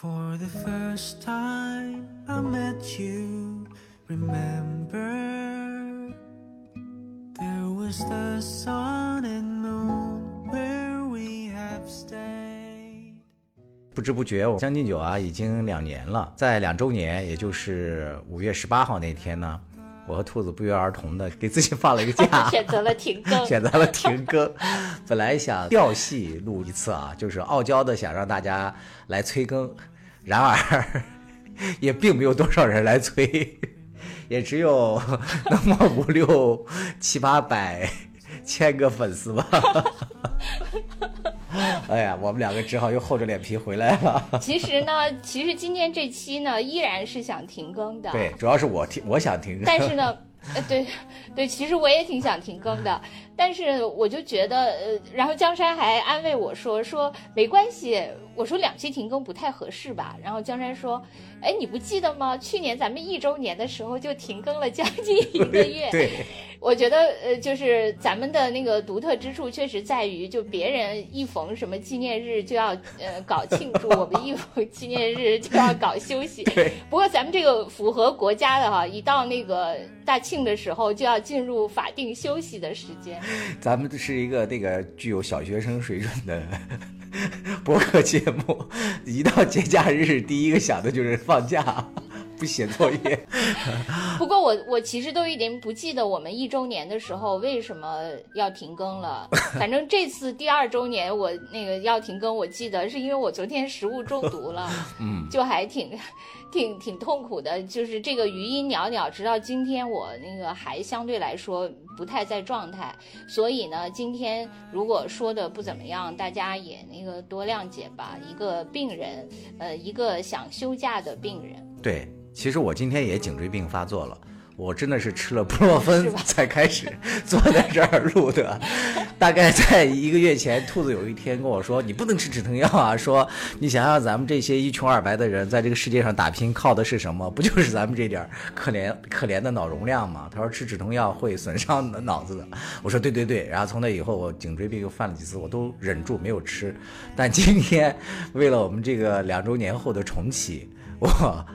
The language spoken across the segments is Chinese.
For the first time I met you, remember there was the sun and moon where we have stayed. 不知不觉，我将进酒啊，已经两年了。在两周年，也就是五月十八号那天呢，我和兔子不约而同的给自己放了一个假，选择了停更。选择了停更。本来想调戏录一次啊，就是傲娇的想让大家来催更，然而 也并没有多少人来催，也只有那么五六七八百千个粉丝吧。哎呀，我们两个只好又厚着脸皮回来了。其实呢，其实今天这期呢，依然是想停更的。对，主要是我停，我想停更。但是呢，呃，对，对，其实我也挺想停更的，但是我就觉得，呃，然后江山还安慰我说，说没关系，我说两期停更不太合适吧，然后江山说，哎，你不记得吗？去年咱们一周年的时候就停更了将近一个月。对，我觉得，呃，就是咱们的那个独特之处，确实在于，就别人一逢什么纪念日就要呃搞庆祝，我们一逢纪念日就要搞休息。对。不过咱们这个符合国家的哈，一到那个大庆的时候，就要进入法定休息的时间。咱们是一个那个具有小学生水准的博客节目，一到节假日，第一个想的就是放假，不写作业。不过我我其实都已经不记得我们一周年的时候为什么要停更了。反正这次第二周年我那个要停更，我记得是因为我昨天食物中毒了，嗯，就还挺。挺挺痛苦的，就是这个余音袅袅，直到今天我那个还相对来说不太在状态，所以呢，今天如果说的不怎么样，大家也那个多谅解吧。一个病人，呃，一个想休假的病人。对，其实我今天也颈椎病发作了。我真的是吃了布洛芬才开始坐在这儿录的，大概在一个月前，兔子有一天跟我说：“你不能吃止疼药啊！”说你想想咱们这些一穷二白的人在这个世界上打拼，靠的是什么？不就是咱们这点可怜可怜的脑容量吗？他说吃止疼药会损伤脑子的。我说对对对。然后从那以后，我颈椎病又犯了几次，我都忍住没有吃。但今天为了我们这个两周年后的重启，我。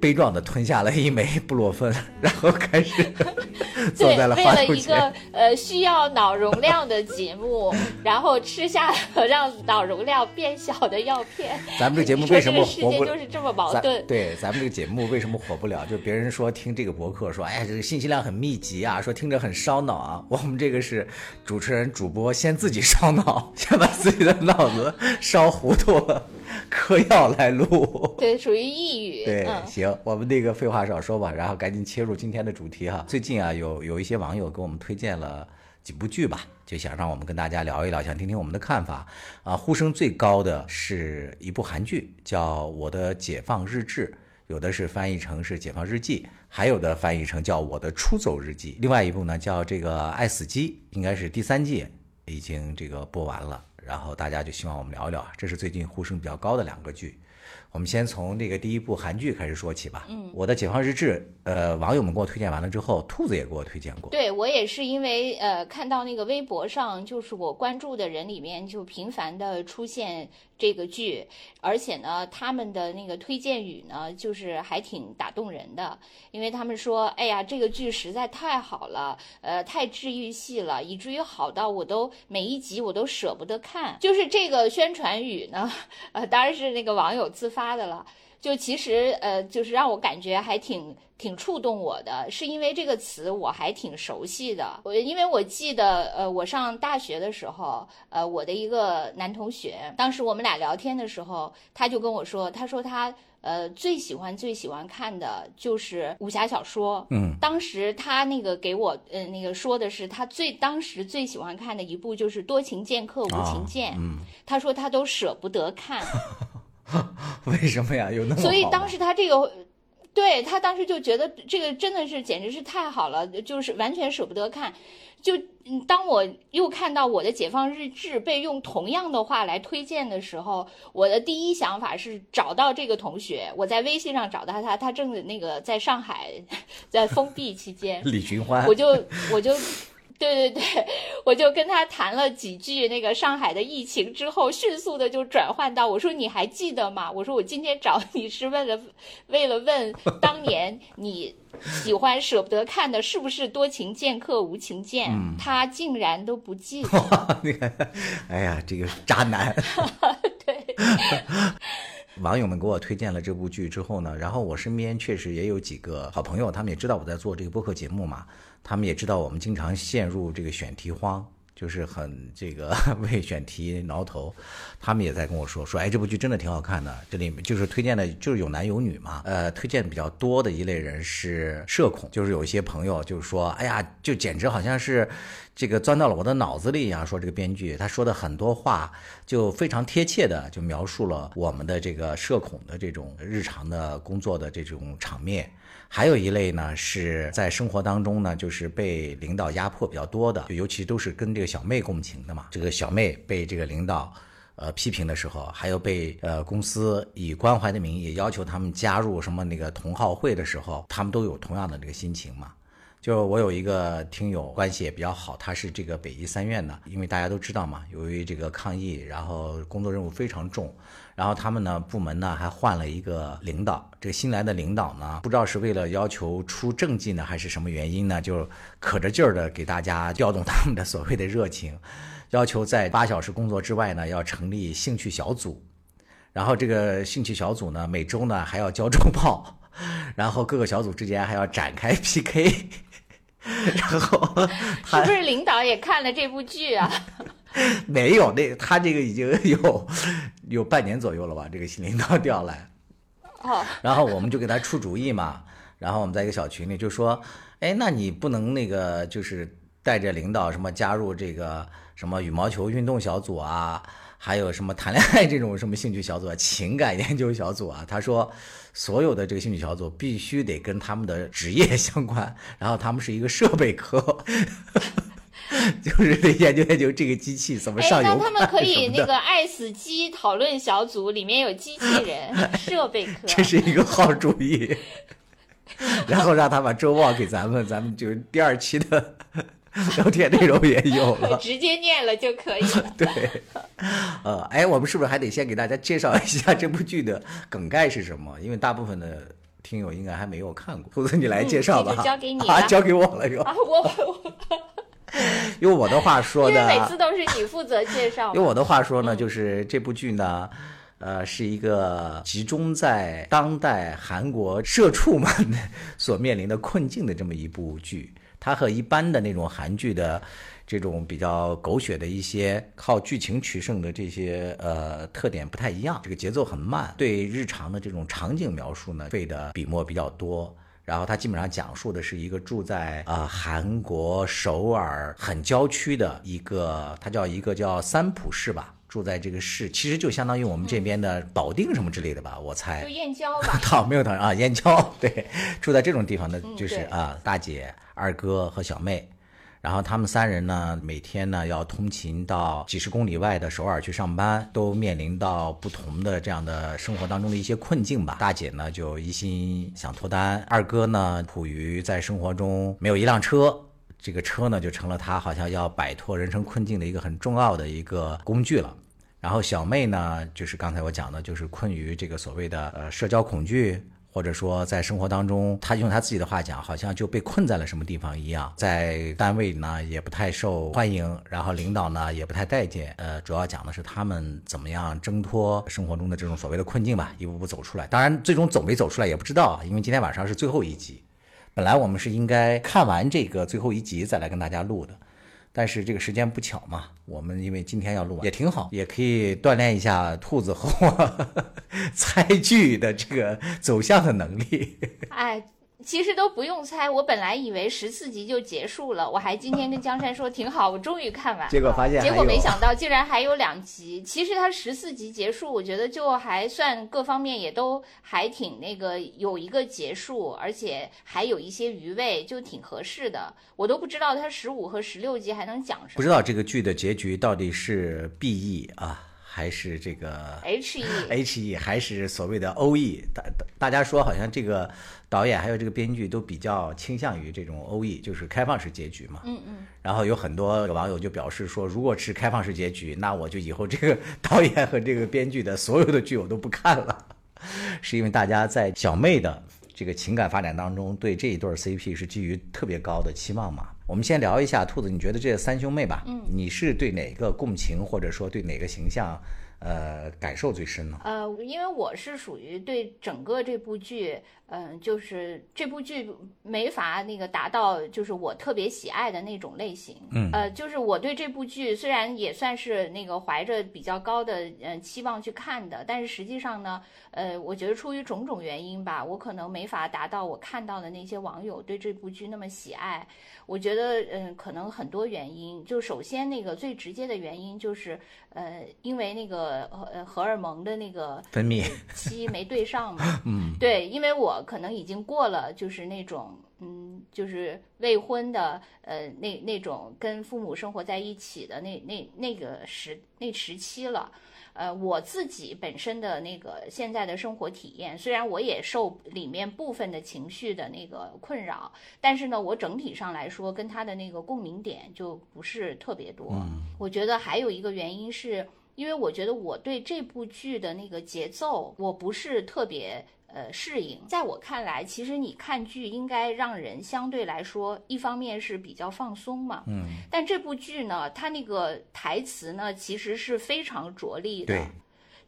悲壮的吞下了一枚布洛芬，然后开始 坐在了为了一个呃需要脑容量的节目，然后吃下了让脑容量变小的药片。咱们这节目为什么火不？就是这么矛盾。对，咱们这个节目为什么火不了？就别人说听这个博客说，哎，这个信息量很密集啊，说听着很烧脑啊。我们这个是主持人主播先自己烧脑，先把自己的脑子烧糊涂了。嗑药来录，对，属于抑郁。对，行，我们那个废话少说吧，然后赶紧切入今天的主题哈。最近啊，有有一些网友给我们推荐了几部剧吧，就想让我们跟大家聊一聊，想听听我们的看法啊。呼声最高的是一部韩剧，叫《我的解放日志》，有的是翻译成是《解放日记》，还有的翻译成叫《我的出走日记》。另外一部呢，叫这个《爱死机》，应该是第三季已经这个播完了。然后大家就希望我们聊一聊，这是最近呼声比较高的两个剧。我们先从这个第一部韩剧开始说起吧。嗯，我的解放日志，呃，网友们给我推荐完了之后，兔子也给我推荐过。对我也是因为呃看到那个微博上，就是我关注的人里面就频繁的出现这个剧，而且呢，他们的那个推荐语呢，就是还挺打动人的，因为他们说，哎呀，这个剧实在太好了，呃，太治愈系了，以至于好到我都每一集我都舍不得看。就是这个宣传语呢，呃，当然是那个网友自发。的了，就其实呃，就是让我感觉还挺挺触动我的，是因为这个词我还挺熟悉的。我因为我记得呃，我上大学的时候，呃，我的一个男同学，当时我们俩聊天的时候，他就跟我说，他说他呃最喜欢最喜欢看的就是武侠小说。嗯，当时他那个给我呃那个说的是他最当时最喜欢看的一部就是《多情剑客无情剑》。嗯，他说他都舍不得看。为什么呀？有那么所以当时他这个，对他当时就觉得这个真的是简直是太好了，就是完全舍不得看。就当我又看到我的解放日志被用同样的话来推荐的时候，我的第一想法是找到这个同学，我在微信上找到他，他正那个在上海，在封闭期间。李寻欢，我就我就。对对对，我就跟他谈了几句那个上海的疫情之后，迅速的就转换到我说你还记得吗？我说我今天找你是为了为了问当年你喜欢舍不得看的是不是多情剑客无情剑？他竟然都不记得。你看，哎呀，这个渣男。对。网友们给我推荐了这部剧之后呢，然后我身边确实也有几个好朋友，他们也知道我在做这个播客节目嘛，他们也知道我们经常陷入这个选题荒。就是很这个为选题挠头，他们也在跟我说说，哎，这部剧真的挺好看的。这里面就是推荐的，就是有男有女嘛。呃，推荐比较多的一类人是社恐，就是有一些朋友就是说，哎呀，就简直好像是这个钻到了我的脑子里一样。说这个编剧他说的很多话就非常贴切的就描述了我们的这个社恐的这种日常的工作的这种场面。还有一类呢，是在生活当中呢，就是被领导压迫比较多的，尤其都是跟这个小妹共情的嘛。这个小妹被这个领导，呃批评的时候，还有被呃公司以关怀的名义要求他们加入什么那个同好会的时候，他们都有同样的这个心情嘛。就我有一个听友关系也比较好，他是这个北医三院的，因为大家都知道嘛，由于这个抗疫，然后工作任务非常重。然后他们呢，部门呢还换了一个领导。这个新来的领导呢，不知道是为了要求出政绩呢，还是什么原因呢，就可着劲儿的给大家调动他们的所谓的热情，要求在八小时工作之外呢，要成立兴趣小组。然后这个兴趣小组呢，每周呢还要交周报，然后各个小组之间还要展开 PK。然后是不是领导也看了这部剧啊？没有，那他这个已经有有半年左右了吧？这个新领导调来，哦，然后我们就给他出主意嘛。然后我们在一个小群里就说，哎，那你不能那个就是带着领导什么加入这个什么羽毛球运动小组啊，还有什么谈恋爱这种什么兴趣小组、啊、情感研究小组啊？他说，所有的这个兴趣小组必须得跟他们的职业 相关，然后他们是一个设备科。就是得研究研究这个机器怎么上油。那他们可以 那个爱死机讨论小组里面有机器人设备科，这是一个好主意。然后让他把周报给咱们，咱们就第二期的 聊天内容也有了，直接念了就可以了。对，呃，哎，我们是不是还得先给大家介绍一下这部剧的梗概是什么？因为大部分的听友应该还没有看过。兔子，你来介绍吧。交给你啊，交给我了又。啊，我我。用我的话说的，每次都是你负责介绍。用我的话说呢，就是这部剧呢，呃，是一个集中在当代韩国社畜们所面临的困境的这么一部剧。它和一般的那种韩剧的这种比较狗血的一些靠剧情取胜的这些呃特点不太一样。这个节奏很慢，对日常的这种场景描述呢，费的笔墨比较多。然后它基本上讲述的是一个住在呃韩国首尔很郊区的一个，它叫一个叫三浦市吧，住在这个市，其实就相当于我们这边的保定什么之类的吧，我猜。就燕郊吧。好，没有讨啊，燕郊 对，住在这种地方的就是啊大姐、二哥和小妹。然后他们三人呢，每天呢要通勤到几十公里外的首尔去上班，都面临到不同的这样的生活当中的一些困境吧。大姐呢就一心想脱单，二哥呢苦于在生活中没有一辆车，这个车呢就成了他好像要摆脱人生困境的一个很重要的一个工具了。然后小妹呢，就是刚才我讲的，就是困于这个所谓的呃社交恐惧。或者说，在生活当中，她用她自己的话讲，好像就被困在了什么地方一样，在单位呢也不太受欢迎，然后领导呢也不太待见。呃，主要讲的是他们怎么样挣脱生活中的这种所谓的困境吧，一步步走出来。当然，最终走没走出来也不知道，因为今天晚上是最后一集。本来我们是应该看完这个最后一集再来跟大家录的。但是这个时间不巧嘛，我们因为今天要录也挺好，也可以锻炼一下兔子和我 猜剧的这个走向的能力。哎。其实都不用猜，我本来以为十四集就结束了，我还今天跟江山说挺好，我终于看完。结果发现，结果没想到竟然还有两集。其实它十四集结束，我觉得就还算各方面也都还挺那个有一个结束，而且还有一些余味，就挺合适的。我都不知道它十五和十六集还能讲什么。不知道这个剧的结局到底是 BE 啊。还是这个 H E H E，还是所谓的 O E？大大大家说好像这个导演还有这个编剧都比较倾向于这种 O E，就是开放式结局嘛。嗯嗯，然后有很多网友就表示说，如果是开放式结局，那我就以后这个 导演和这个编剧的所有的剧我都不看了，是因为大家在小妹的这个情感发展当中，对这一对儿 CP 是基于特别高的期望嘛。我们先聊一下兔子，你觉得这三兄妹吧，嗯，你是对哪个共情，或者说对哪个形象，呃，感受最深呢？呃，因为我是属于对整个这部剧，嗯、就是这部剧没法那个达到就是我特别喜爱的那种类型，嗯。呃，就是我对这部剧虽然也算是那个怀着比较高的呃期望去看的，但是实际上呢，呃，我觉得出于种种原因吧，我可能没法达到我看到的那些网友对这部剧那么喜爱。我觉得，嗯，可能很多原因。就首先那个最直接的原因就是，呃，因为那个呃荷尔蒙的那个分泌，期没对上嘛。嗯，对，因为我可能已经过了就是那种嗯，就是未婚的呃那那种跟父母生活在一起的那那那个时那时期了。呃，我自己本身的那个现在的生活体验，虽然我也受里面部分的情绪的那个困扰，但是呢，我整体上来说跟他的那个共鸣点就不是特别多。我觉得还有一个原因是。因为我觉得我对这部剧的那个节奏，我不是特别呃适应。在我看来，其实你看剧应该让人相对来说，一方面是比较放松嘛，嗯，但这部剧呢，它那个台词呢，其实是非常着力的。对。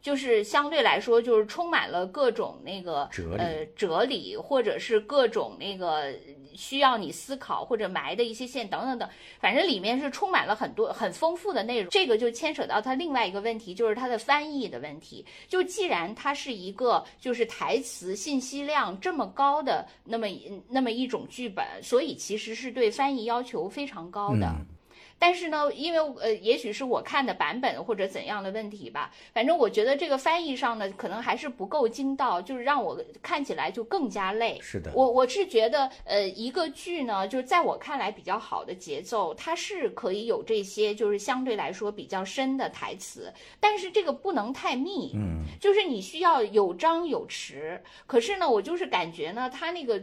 就是相对来说，就是充满了各种那个哲呃哲理，或者是各种那个需要你思考或者埋的一些线等等等，反正里面是充满了很多很丰富的内容。这个就牵扯到它另外一个问题，就是它的翻译的问题。就既然它是一个就是台词信息量这么高的那么那么一种剧本，所以其实是对翻译要求非常高的。但是呢，因为呃，也许是我看的版本或者怎样的问题吧，反正我觉得这个翻译上呢，可能还是不够精到，就是让我看起来就更加累。是的，我我是觉得，呃，一个剧呢，就是在我看来比较好的节奏，它是可以有这些就是相对来说比较深的台词，但是这个不能太密，嗯，就是你需要有张有弛。可是呢，我就是感觉呢，它那个。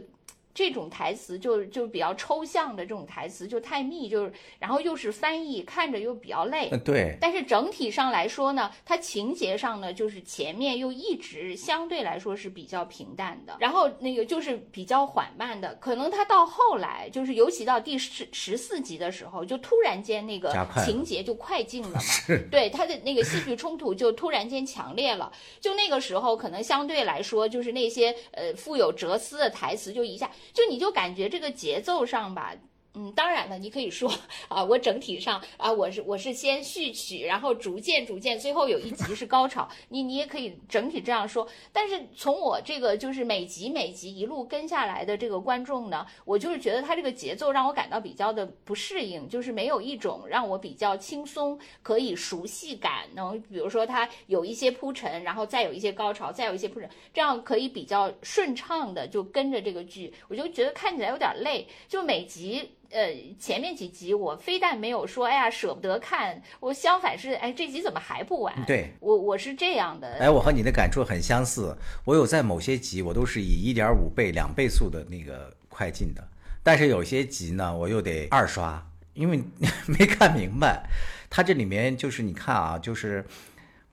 这种台词就就比较抽象的这种台词就太密，就是然后又是翻译，看着又比较累。呃对，但是整体上来说呢，它情节上呢，就是前面又一直相对来说是比较平淡的，然后那个就是比较缓慢的，可能它到后来就是尤其到第十十四集的时候，就突然间那个情节就快进了嘛，是。对它的那个戏剧冲突就突然间强烈了，就那个时候可能相对来说就是那些呃富有哲思的台词就一下就你就感觉这个节奏上吧。嗯，当然了，你可以说啊，我整体上啊，我是我是先序曲，然后逐渐逐渐，最后有一集是高潮，你你也可以整体这样说。但是从我这个就是每集每集一路跟下来的这个观众呢，我就是觉得他这个节奏让我感到比较的不适应，就是没有一种让我比较轻松、可以熟悉感，能比如说他有一些铺陈，然后再有一些高潮，再有一些铺陈，这样可以比较顺畅的就跟着这个剧，我就觉得看起来有点累，就每集。呃，前面几集我非但没有说，哎呀舍不得看，我相反是，哎，这集怎么还不完？对，我我是这样的。哎，我和你的感触很相似。我有在某些集，我都是以一点五倍、两倍速的那个快进的，但是有些集呢，我又得二刷，因为 没看明白。它这里面就是你看啊，就是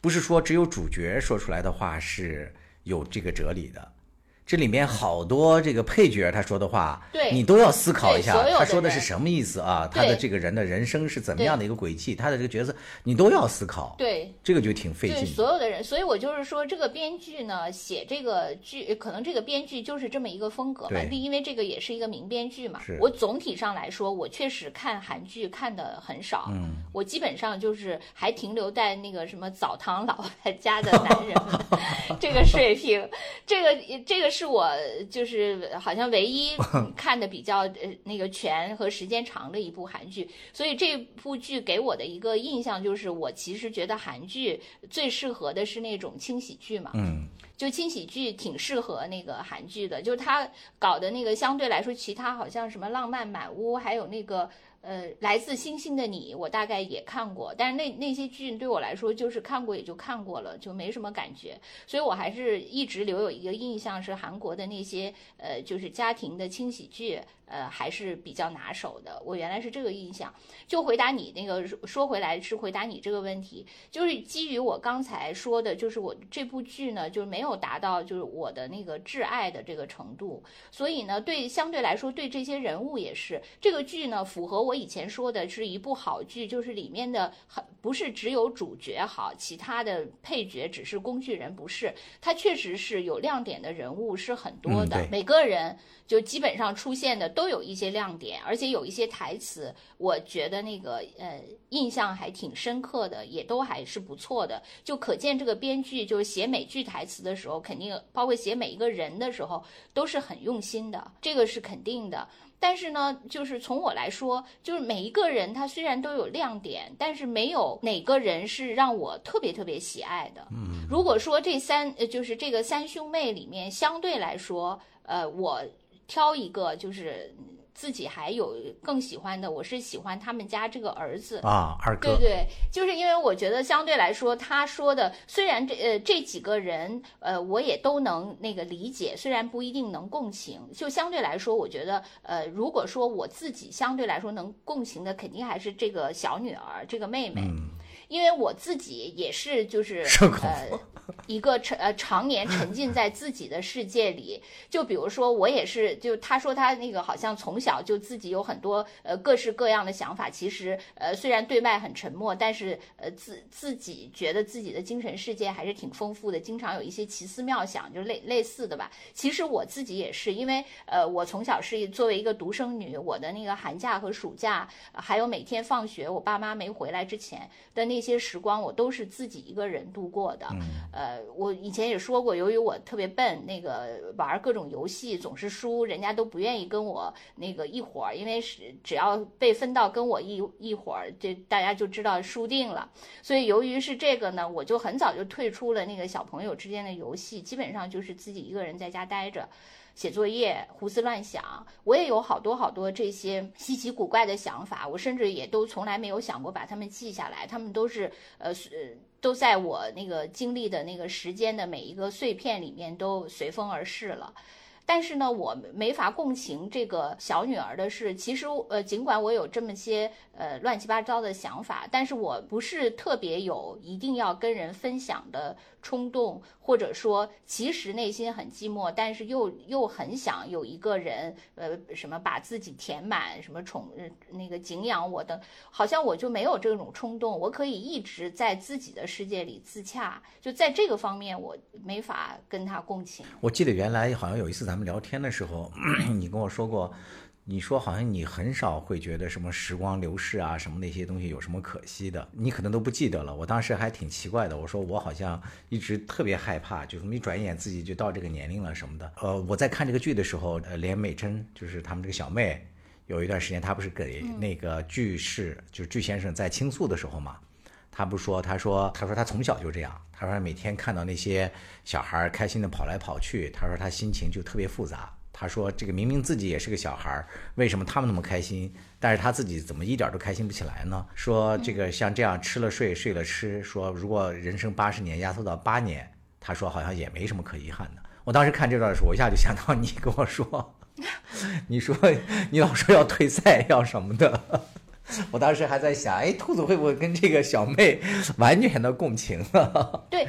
不是说只有主角说出来的话是有这个哲理的。这里面好多这个配角他说的话，对你都要思考一下他说的是什么意思啊？他的这个人的人生是怎么样的一个轨迹？他的这个角色你都要思考，对，这个就挺费劲对。所有的人，所以我就是说，这个编剧呢写这个剧，可能这个编剧就是这么一个风格吧。对因为这个也是一个名编剧嘛是。我总体上来说，我确实看韩剧看的很少，嗯，我基本上就是还停留在那个什么澡堂老 家的 男人这个水平。这个这个是我就是好像唯一 看的比较呃那个全和时间长的一部韩剧，所以这部剧给我的一个印象就是，我其实觉得韩剧最适合的是那种轻喜剧嘛，嗯，就轻喜剧挺适合那个韩剧的，就是他搞的那个相对来说，其他好像什么浪漫满屋，还有那个呃，来自星星的你，我大概也看过，但是那那些剧对我来说就是看过也就看过了，就没什么感觉，所以我还是一直留有一个印象是韩国的那些呃，就是家庭的轻喜剧。呃，还是比较拿手的。我原来是这个印象。就回答你那个，说回来是回答你这个问题，就是基于我刚才说的，就是我这部剧呢，就是没有达到就是我的那个挚爱的这个程度。所以呢，对相对来说，对这些人物也是这个剧呢，符合我以前说的是一部好剧，就是里面的很不是只有主角好，其他的配角只是工具人，不是。它确实是有亮点的人物是很多的，每个人。就基本上出现的都有一些亮点，而且有一些台词，我觉得那个呃印象还挺深刻的，也都还是不错的。就可见这个编剧就是写美剧台词的时候，肯定包括写每一个人的时候都是很用心的，这个是肯定的。但是呢，就是从我来说，就是每一个人他虽然都有亮点，但是没有哪个人是让我特别特别喜爱的。嗯，如果说这三呃就是这个三兄妹里面相对来说，呃我。挑一个就是自己还有更喜欢的，我是喜欢他们家这个儿子啊，二哥。对对，就是因为我觉得相对来说，他说的虽然这呃这几个人呃我也都能那个理解，虽然不一定能共情，就相对来说，我觉得呃如果说我自己相对来说能共情的，肯定还是这个小女儿这个妹妹。因为我自己也是，就是呃，一个沉呃常年沉浸在自己的世界里。就比如说，我也是，就他说他那个好像从小就自己有很多呃各式各样的想法。其实呃虽然对外很沉默，但是呃自自己觉得自己的精神世界还是挺丰富的，经常有一些奇思妙想，就类类似的吧。其实我自己也是，因为呃我从小是作为一个独生女，我的那个寒假和暑假，还有每天放学我爸妈没回来之前的那。那些时光我都是自己一个人度过的，呃，我以前也说过，由于我特别笨，那个玩各种游戏总是输，人家都不愿意跟我那个一伙儿，因为是只要被分到跟我一一伙儿，这大家就知道输定了。所以由于是这个呢，我就很早就退出了那个小朋友之间的游戏，基本上就是自己一个人在家待着。写作业、胡思乱想，我也有好多好多这些稀奇古怪的想法，我甚至也都从来没有想过把它们记下来，他们都是呃都在我那个经历的那个时间的每一个碎片里面都随风而逝了。但是呢，我没法共情这个小女儿的事。其实，呃，尽管我有这么些呃乱七八糟的想法，但是我不是特别有一定要跟人分享的冲动，或者说，其实内心很寂寞，但是又又很想有一个人，呃，什么把自己填满，什么宠那个敬仰我的，好像我就没有这种冲动。我可以一直在自己的世界里自洽，就在这个方面，我没法跟他共情。我记得原来好像有一次咱。咱们聊天的时候，你跟我说过，你说好像你很少会觉得什么时光流逝啊，什么那些东西有什么可惜的，你可能都不记得了。我当时还挺奇怪的，我说我好像一直特别害怕，就是一转眼自己就到这个年龄了什么的。呃，我在看这个剧的时候，呃，连美珍就是他们这个小妹，有一段时间她不是给那个巨士，就是巨先生在倾诉的时候嘛。他不说，他说，他说他从小就这样。他说每天看到那些小孩开心的跑来跑去，他说他心情就特别复杂。他说这个明明自己也是个小孩，为什么他们那么开心，但是他自己怎么一点都开心不起来呢？说这个像这样吃了睡，睡了吃，说如果人生八十年压缩到八年，他说好像也没什么可遗憾的。我当时看这段的时候，我一下就想到你跟我说，你说你老说要退赛要什么的。我当时还在想，哎，兔子会不会跟这个小妹完全的共情？对，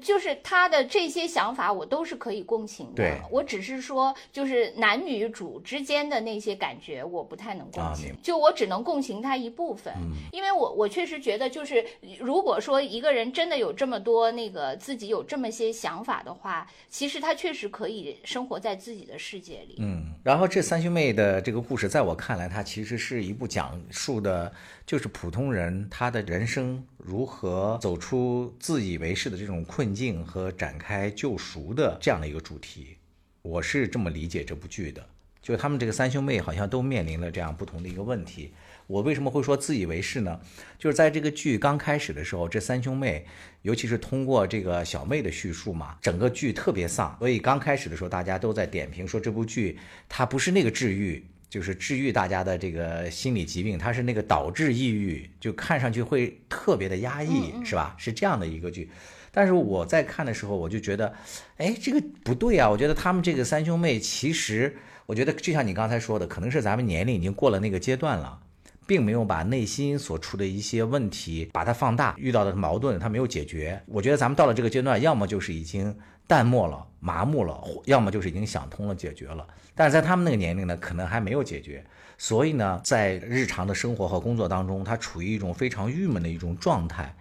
就是他的这些想法，我都是可以共情的。对，我只是说，就是男女主之间的那些感觉，我不太能共情。就我只能共情他一部分，因为我我确实觉得，就是如果说一个人真的有这么多那个自己有这么些想法的话，其实他确实可以生活在自己的世界里。嗯，然后这三兄妹的这个故事，在我看来，它其实是一部讲述。述的，就是普通人他的人生如何走出自以为是的这种困境和展开救赎的这样的一个主题，我是这么理解这部剧的。就他们这个三兄妹好像都面临了这样不同的一个问题。我为什么会说自以为是呢？就是在这个剧刚开始的时候，这三兄妹，尤其是通过这个小妹的叙述嘛，整个剧特别丧，所以刚开始的时候大家都在点评说这部剧它不是那个治愈。就是治愈大家的这个心理疾病，它是那个导致抑郁，就看上去会特别的压抑，是吧？是这样的一个剧。但是我在看的时候，我就觉得，哎，这个不对啊！我觉得他们这个三兄妹，其实我觉得就像你刚才说的，可能是咱们年龄已经过了那个阶段了，并没有把内心所处的一些问题把它放大，遇到的矛盾他没有解决。我觉得咱们到了这个阶段，要么就是已经淡漠了、麻木了，要么就是已经想通了、解决了。但是在他们那个年龄呢，可能还没有解决，所以呢，在日常的生活和工作当中，他处于一种非常郁闷的一种状态。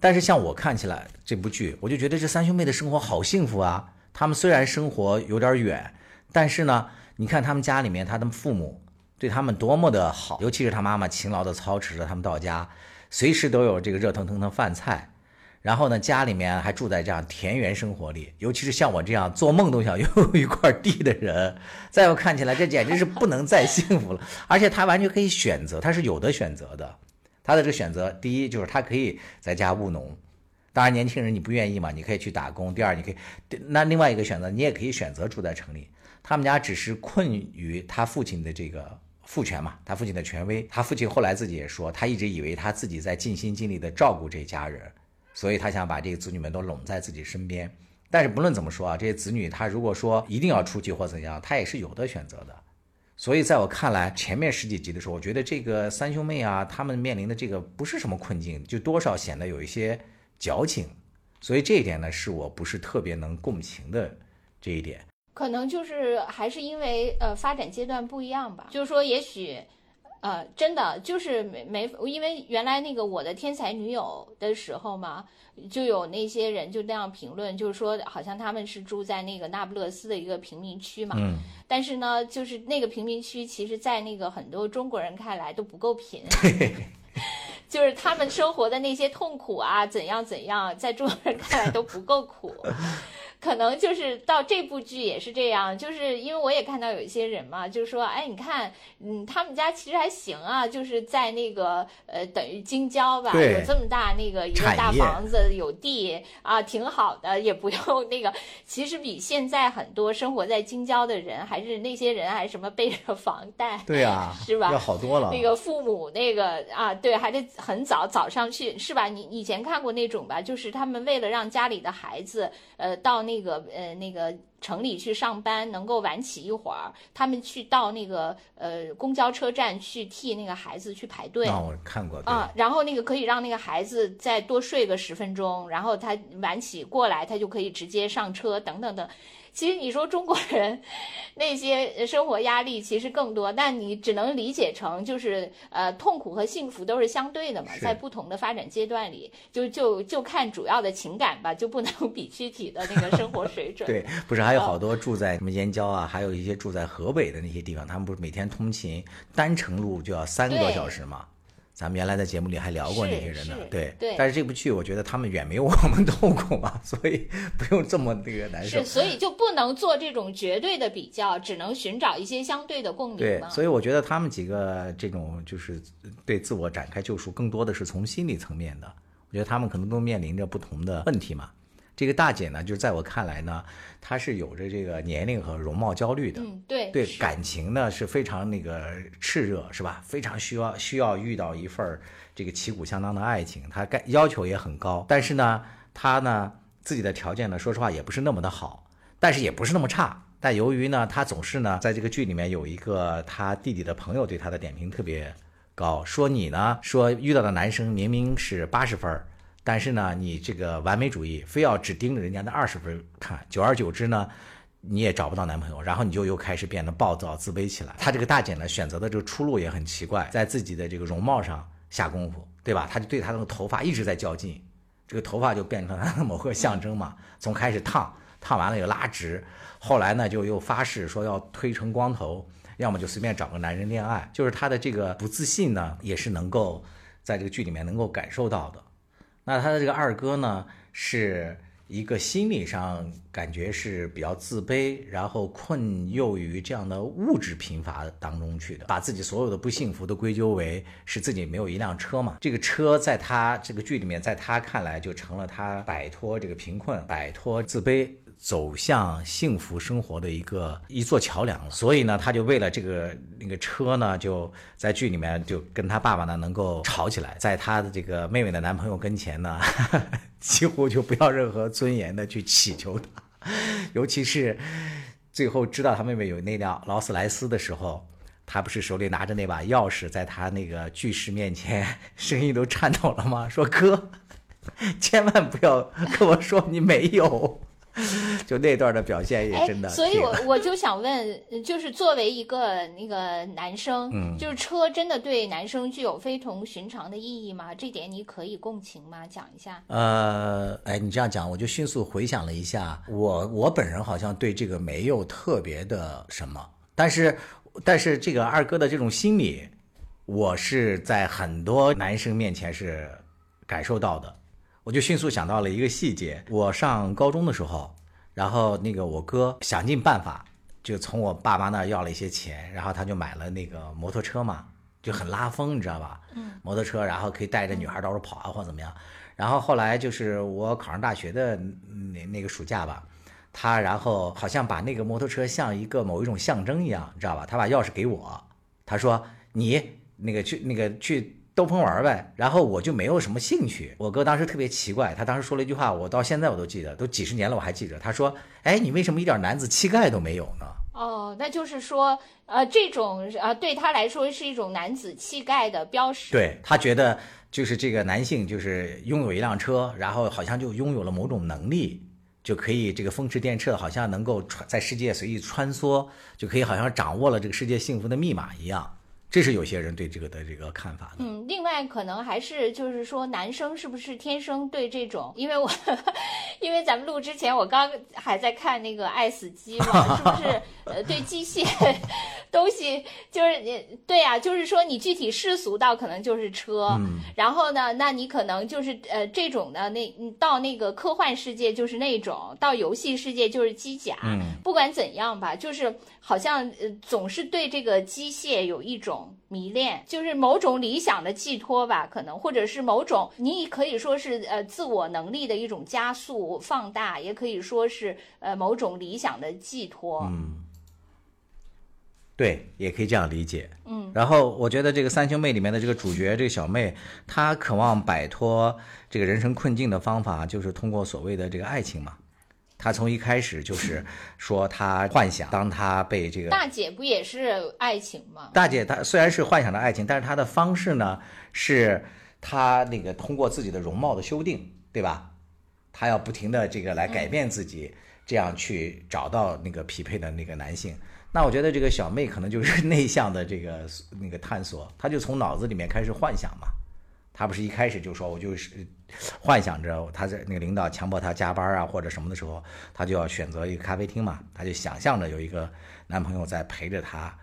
但是像我看起来这部剧，我就觉得这三兄妹的生活好幸福啊！他们虽然生活有点远，但是呢，你看他们家里面，他的父母对他们多么的好，尤其是他妈妈勤劳的操持着他们到家，随时都有这个热腾腾的饭菜。然后呢，家里面还住在这样田园生活里，尤其是像我这样做梦都想拥有一块地的人，在我看起来，这简直是不能再幸福了。而且他完全可以选择，他是有的选择的。他的这个选择，第一就是他可以在家务农，当然年轻人你不愿意嘛，你可以去打工。第二，你可以那另外一个选择，你也可以选择住在城里。他们家只是困于他父亲的这个父权嘛，他父亲的权威。他父亲后来自己也说，他一直以为他自己在尽心尽力的照顾这家人，所以他想把这个子女们都拢在自己身边。但是不论怎么说啊，这些子女他如果说一定要出去或怎样，他也是有的选择的。所以，在我看来，前面十几集的时候，我觉得这个三兄妹啊，他们面临的这个不是什么困境，就多少显得有一些矫情。所以这一点呢，是我不是特别能共情的这一点。可能就是还是因为呃发展阶段不一样吧。就是说，也许。呃，真的就是没没，因为原来那个我的天才女友的时候嘛，就有那些人就那样评论，就是说好像他们是住在那个那不勒斯的一个贫民区嘛。嗯。但是呢，就是那个贫民区，其实，在那个很多中国人看来都不够贫。就是他们生活的那些痛苦啊，怎样怎样，在中国人看来都不够苦。可能就是到这部剧也是这样，就是因为我也看到有一些人嘛，就是说，哎，你看，嗯，他们家其实还行啊，就是在那个呃，等于京郊吧，有这么大那个一个大房子，有地啊，挺好的，也不用那个。其实比现在很多生活在京郊的人，还是那些人还什么背着房贷，对呀，是吧？要好多了。那个父母那个啊，对，还得很早早上去，是吧？你以前看过那种吧？就是他们为了让家里的孩子呃到。那个呃，那个城里去上班能够晚起一会儿，他们去到那个呃公交车站去替那个孩子去排队。啊，我看过啊，然后那个可以让那个孩子再多睡个十分钟，然后他晚起过来，他就可以直接上车，等等等。其实你说中国人那些生活压力其实更多，但你只能理解成就是呃痛苦和幸福都是相对的嘛，在不同的发展阶段里，就就就看主要的情感吧，就不能 比具体的那个生活水准。对，不是还有好多住在什么燕郊啊，还有一些住在河北的那些地方，他们不是每天通勤单程路就要三个多小时吗？咱们原来在节目里还聊过那些人呢，对，但是这部剧我觉得他们远没有我们痛苦啊，所以不用这么那个难受。是，所以就不能做这种绝对的比较，只能寻找一些相对的共鸣。对，所以我觉得他们几个这种就是对自我展开救赎，更多的是从心理层面的。我觉得他们可能都面临着不同的问题嘛。这个大姐呢，就是在我看来呢，她是有着这个年龄和容貌焦虑的。嗯，对，对，感情呢是非常那个炽热，是吧？非常需要需要遇到一份这个旗鼓相当的爱情，她该要求也很高。但是呢，她呢自己的条件呢，说实话也不是那么的好，但是也不是那么差。但由于呢，她总是呢在这个剧里面有一个她弟弟的朋友对她的点评特别高，说你呢说遇到的男生明明是八十分儿。但是呢，你这个完美主义非要只盯着人家的二十分看，久而久之呢，你也找不到男朋友，然后你就又开始变得暴躁自卑起来。她这个大姐呢，选择的这个出路也很奇怪，在自己的这个容貌上下功夫，对吧？她就对她那个头发一直在较劲，这个头发就变成了某个象征嘛。从开始烫，烫完了又拉直，后来呢就又发誓说要推成光头，要么就随便找个男人恋爱。就是她的这个不自信呢，也是能够在这个剧里面能够感受到的。那他的这个二哥呢，是一个心理上感觉是比较自卑，然后困囿于这样的物质贫乏当中去的，把自己所有的不幸福都归咎为是自己没有一辆车嘛。这个车在他这个剧里面，在他看来就成了他摆脱这个贫困、摆脱自卑走向幸福生活的一个一座桥梁了。所以呢，他就为了这个那个车呢，就在剧里面就跟他爸爸呢能够吵起来，在他的这个妹妹的男朋友跟前呢，几乎就不要任何尊严的去祈求他，尤其是最后知道他妹妹有那辆劳斯莱斯的时候。他不是手里拿着那把钥匙，在他那个巨石面前，声音都颤抖了吗？说哥，千万不要跟我说你没有。就那段的表现也真的。所以我我就想问，就是作为一个那个男生，嗯，就是车真的对男生具有非同寻常的意义吗？这点你可以共情吗？讲一下。呃，哎，你这样讲，我就迅速回想了一下，我我本人好像对这个没有特别的什么，但是。但是这个二哥的这种心理，我是在很多男生面前是感受到的。我就迅速想到了一个细节：我上高中的时候，然后那个我哥想尽办法，就从我爸妈那要了一些钱，然后他就买了那个摩托车嘛，就很拉风，你知道吧？嗯。摩托车，然后可以带着女孩到处跑啊，或者怎么样。然后后来就是我考上大学的那那个暑假吧。他然后好像把那个摩托车像一个某一种象征一样，你知道吧？他把钥匙给我，他说你那个去那个去兜风玩呗。然后我就没有什么兴趣。我哥当时特别奇怪，他当时说了一句话，我到现在我都记得，都几十年了我还记着。他说：“哎，你为什么一点男子气概都没有呢？”哦，那就是说，呃，这种呃对他来说是一种男子气概的标识。对他觉得就是这个男性就是拥有一辆车，然后好像就拥有了某种能力。就可以这个风驰电掣，好像能够穿在世界随意穿梭，就可以好像掌握了这个世界幸福的密码一样。这是有些人对这个的这个看法的。嗯，另外可能还是就是说，男生是不是天生对这种？因为我，因为咱们录之前，我刚还在看那个《爱死机》嘛，是不是？呃，对机械东西，就是你对呀，就是说你具体世俗到可能就是车，然后呢，那你可能就是呃这种的那到那个科幻世界就是那种，到游戏世界就是机甲。嗯，不管怎样吧，就是好像呃总是对这个机械有一种。迷恋就是某种理想的寄托吧，可能或者是某种你可以说是呃自我能力的一种加速放大，也可以说是呃某种理想的寄托。嗯，对，也可以这样理解。嗯，然后我觉得这个三兄妹里面的这个主角这个小妹，她渴望摆脱这个人生困境的方法，就是通过所谓的这个爱情嘛。他从一开始就是说，他幻想，当他被这个大姐不也是爱情吗？大姐她虽然是幻想的爱情，但是她的方式呢，是她那个通过自己的容貌的修订，对吧？她要不停的这个来改变自己，这样去找到那个匹配的那个男性。那我觉得这个小妹可能就是内向的这个那个探索，她就从脑子里面开始幻想嘛。她不是一开始就说我就是。幻想着他在那个领导强迫他加班啊或者什么的时候，他就要选择一个咖啡厅嘛，他就想象着有一个男朋友在陪着他，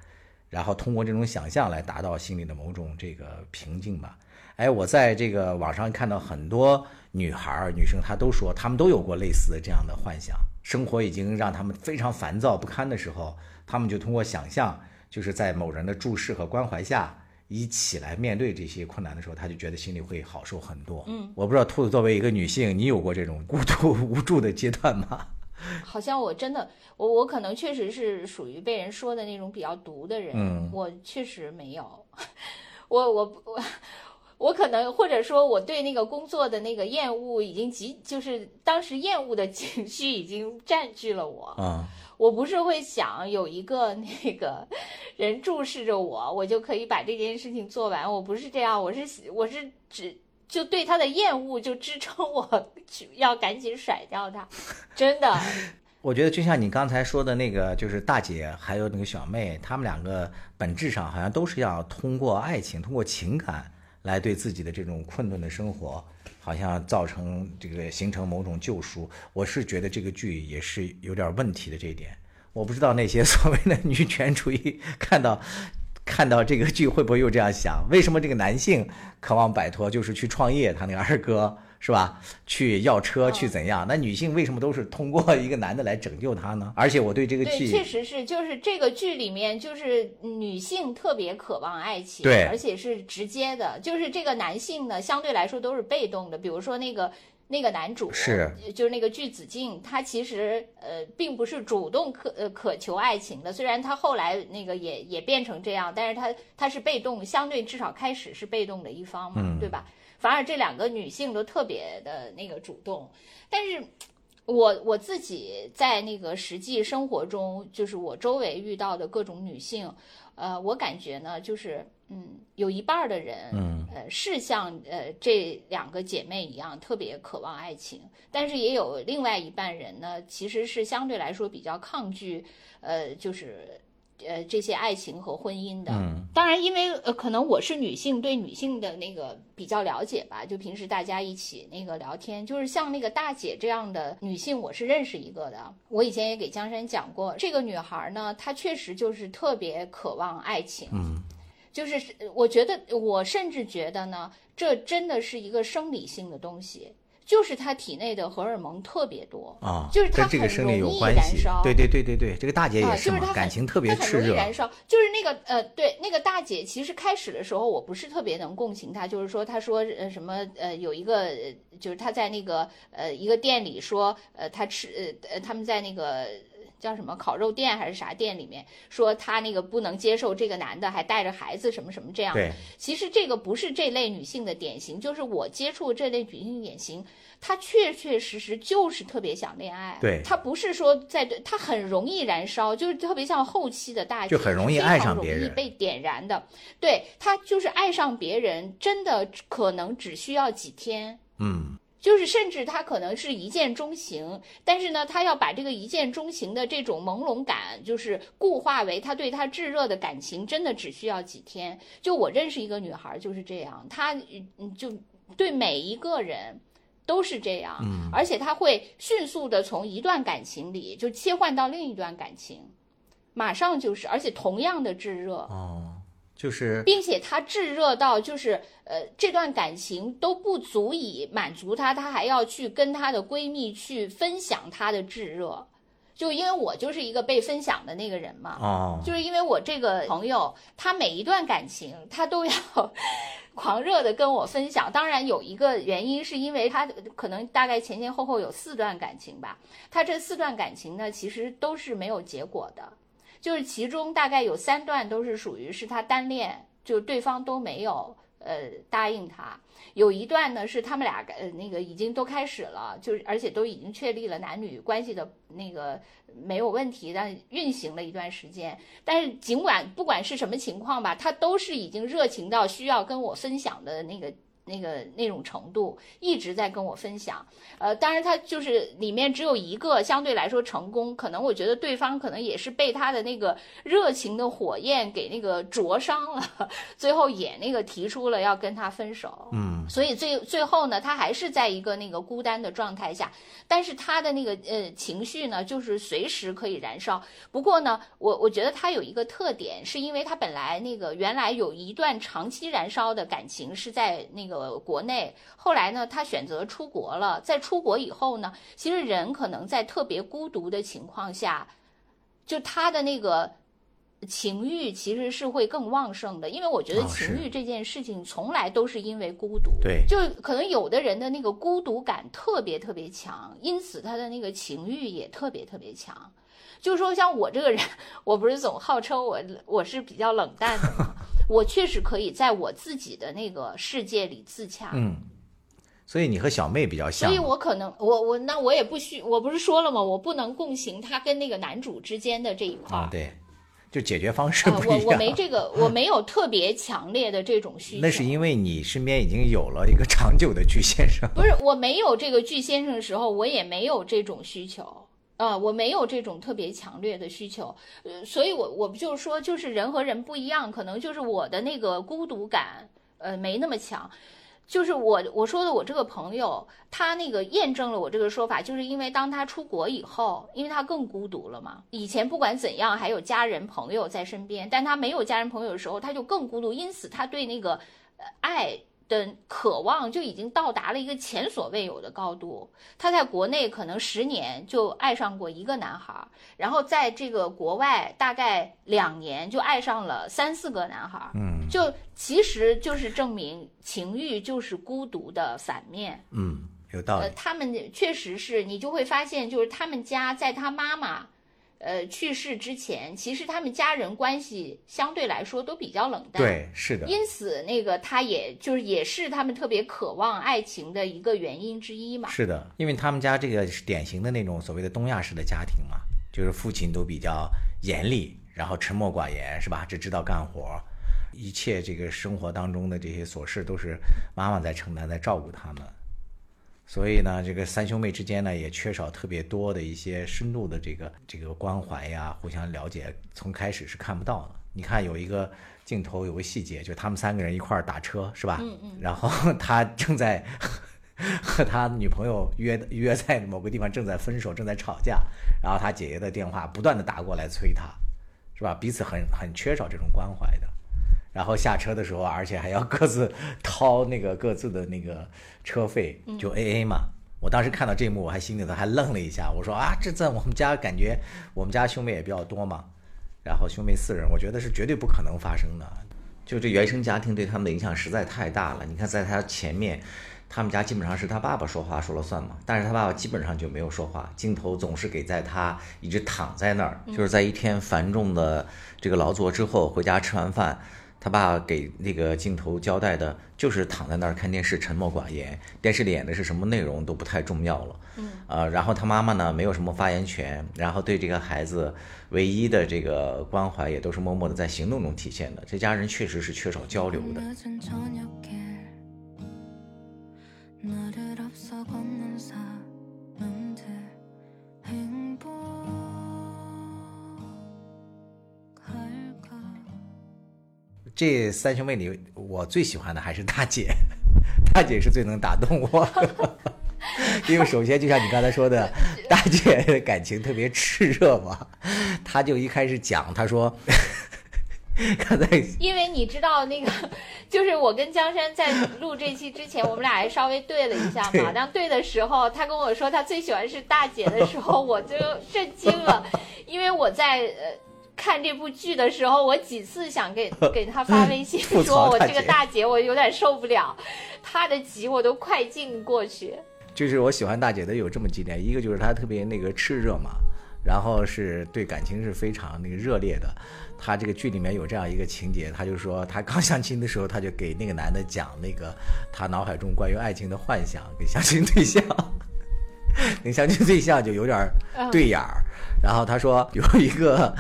然后通过这种想象来达到心里的某种这个平静吧。哎，我在这个网上看到很多女孩女生，她都说她们都有过类似的这样的幻想，生活已经让他们非常烦躁不堪的时候，他们就通过想象，就是在某人的注视和关怀下。一起来面对这些困难的时候，他就觉得心里会好受很多。嗯，我不知道兔子作为一个女性，你有过这种孤独无助的阶段吗？好像我真的，我我可能确实是属于被人说的那种比较毒的人。嗯，我确实没有，我我我 我可能或者说我对那个工作的那个厌恶已经极，就是当时厌恶的情绪已经占据了我。啊。我不是会想有一个那个人注视着我，我就可以把这件事情做完。我不是这样，我是我是只就对他的厌恶就支撑我要赶紧甩掉他，真的。我觉得就像你刚才说的那个，就是大姐还有那个小妹，她们两个本质上好像都是要通过爱情、通过情感来对自己的这种困顿的生活。好像造成这个形成某种救赎，我是觉得这个剧也是有点问题的这一点。我不知道那些所谓的女权主义看到看到这个剧会不会又这样想？为什么这个男性渴望摆脱，就是去创业？他那个二哥。是吧？去要车，去怎样？那女性为什么都是通过一个男的来拯救她呢？而且我对这个剧，确实是，就是这个剧里面，就是女性特别渴望爱情，对，而且是直接的。就是这个男性呢，相对来说都是被动的。比如说那个那个男主是，就是那个巨子敬，他其实呃并不是主动渴呃渴求爱情的，虽然他后来那个也也变成这样，但是他他是被动，相对至少开始是被动的一方嘛，对吧？反而这两个女性都特别的那个主动，但是我我自己在那个实际生活中，就是我周围遇到的各种女性，呃，我感觉呢，就是嗯，有一半儿的人，嗯，呃，是像呃这两个姐妹一样特别渴望爱情，但是也有另外一半人呢，其实是相对来说比较抗拒，呃，就是。呃，这些爱情和婚姻的，嗯当然，因为呃，可能我是女性，对女性的那个比较了解吧。就平时大家一起那个聊天，就是像那个大姐这样的女性，我是认识一个的。我以前也给江山讲过，这个女孩呢，她确实就是特别渴望爱情。嗯，就是我觉得，我甚至觉得呢，这真的是一个生理性的东西，就是他体内的荷尔蒙特别多。啊，就是他跟这个很生理有容易关系燃烧。对对对对对，这个大姐啊，也就是她嘛，感情特别炽热。燃烧。就是那个呃，对，那个大姐，其实开始的时候我不是特别能共情她，就是说她说呃什么呃有一个呃就是她在那个呃一个店里说呃她吃呃呃他们在那个。叫什么烤肉店还是啥店里面说她那个不能接受这个男的还带着孩子什么什么这样对，其实这个不是这类女性的典型，就是我接触这类女性典型，她确确实实就是特别想恋爱。对她不是说在，她很容易燃烧，就是特别像后期的大姐，就很容易爱上别人容易被点燃的。对她就是爱上别人，真的可能只需要几天。嗯，就是甚至他可能是一见钟情，但是呢，他要把这个一见钟情的这种朦胧感，就是固化为他对他炙热的感情，真的只需要几天。就我认识一个女孩就是这样，她嗯就对每一个人。都是这样，嗯而且她会迅速的从一段感情里就切换到另一段感情，马上就是，而且同样的炙热，哦，就是并且她炙热到就是呃这段感情都不足以满足她，她还要去跟她的闺蜜去分享她的炙热，就因为我就是一个被分享的那个人嘛，哦，就是因为我这个朋友，他每一段感情他都要 狂热的跟我分享。当然有一个原因是因为他可能大概前前后后有四段感情吧，他这四段感情呢其实都是没有结果的，就是其中大概有三段都是属于是他单恋，就对方都没有呃答应他。有一段呢是他们俩呃那个已经都开始了，就是而且都已经确立了男女关系的那个没有问题，但运行了一段时间。但是尽管不管是什么情况吧，他都是已经热情到需要跟我分享的那个。那个那种程度一直在跟我分享，呃，当然他就是里面只有一个相对来说成功，可能我觉得对方可能也是被他的那个热情的火焰给那个灼伤了，最后也那个提出了要跟他分手，嗯，所以最最后呢，他还是在一个那个孤单的状态下，但是他的那个呃情绪呢，就是随时可以燃烧。不过呢，我我觉得他有一个特点，是因为他本来那个原来有一段长期燃烧的感情是在那个国内，后来呢，他选择出国了。在出国以后呢，其实人可能在特别孤独的情况下，就他的那个。情欲其实是会更旺盛的，因为我觉得情欲这件事情从来都是因为孤独。对，就可能有的人的那个孤独感特别特别强，因此他的那个情欲也特别特别强。就是说，像我这个人，我不是总号称我我是比较冷淡的吗？我确实可以在我自己的那个世界里自洽。嗯，所以你和小妹比较像所以，我可能我我那我也不需，我不是说了吗？我不能共情他跟那个男主之间的这一块儿。啊，对，就解决方式啊，不一样。我我没这个，我没有特别强烈的这种需求。那是因为你身边已经有了一个长久的巨先生。不是我没有这个巨先生的时候，我也没有这种需求。啊，我没有这种特别强烈的需求，呃，所以我我不就是说，就是人和人不一样，可能就是我的那个孤独感，呃，没那么强。就是我我说的，我这个朋友，他那个验证了我这个说法，就是因为当他出国以后，因为他更孤独了嘛。以前不管怎样，还有家人朋友在身边，但他没有家人朋友的时候，他就更孤独，因此他对那个呃爱。的渴望就已经到达了一个前所未有的高度。她在国内可能十年就爱上过一个男孩，然后在这个国外大概两年就爱上了三四个男孩。嗯就其实就是证明情欲就是孤独的反面。嗯，有道理呃，。他们确实是你就会发现，就是他们家在他妈妈。呃，去世之前，其实他们家人关系相对来说都比较冷淡。对，是的，因此，那个他也就是也是他们特别渴望爱情的一个原因之一嘛。是的，因为他们家这个是典型的那种所谓的东亚式的家庭嘛，就是父亲都比较严厉，然后沉默寡言，是吧？只知道干活，一切这个生活当中的这些琐事都是妈妈在承担，在照顾他们。所以呢，这个三兄妹之间呢，也缺少特别多的一些深度的这个这个关怀呀，互相了解，从开始是看不到的。你看有一个镜头，有个细节，就他们三个人一块儿打车，是吧？嗯嗯。然后他正在和他女朋友约约在某个地方，正在分手，正在吵架，然后他姐姐的电话不断的打过来催他，是吧？彼此很很缺少这种关怀的。然后下车的时候，而且还要各自掏那个各自的那个车费，就 A A 嘛。我当时看到这一幕，我还心里头还愣了一下，我说啊，这在我们家感觉我们家兄妹也比较多嘛，然后兄妹四人，我觉得是绝对不可能发生的。就这原生家庭对他们的影响实在太大了。你看，在他前面，他们家基本上是他爸爸说话说了算嘛，但是他爸爸基本上就没有说话，镜头总是给在他一直躺在那儿，就是在一天繁重的这个劳作之后回家吃完饭。他爸给那个镜头交代的，就是躺在那儿看电视，沉默寡言。电视里演的是什么内容都不太重要了。嗯，呃，然后他妈妈呢，没有什么发言权，然后对这个孩子唯一的这个关怀，也都是默默的在行动中体现的。这家人确实是缺少交流的。늦 这三兄妹里，我最喜欢的还是大姐，大姐是最能打动我的。因为首先就像你刚才说的，大姐的感情特别炽热嘛，她就一开始讲，她说，刚才因为你知道那个，就是我跟江山在录这期之前，我们俩还稍微对了一下嘛。当对的时候，他跟我说他最喜欢是大姐的时候，我就震惊了，因为我在呃。看这部剧的时候，我几次想给 给他发微信 说，我这个大姐我有点受不了，她的急我都快进过去。就是我喜欢大姐的有这么几点，一个就是她特别那个炽热嘛，然后是对感情是非常那个热烈的。她这个剧里面有这样一个情节，她就说她刚相亲的时候，她就给那个男的讲那个她脑海中关于爱情的幻想给相亲对象，那相亲对象就有点对眼儿。然后她说有一个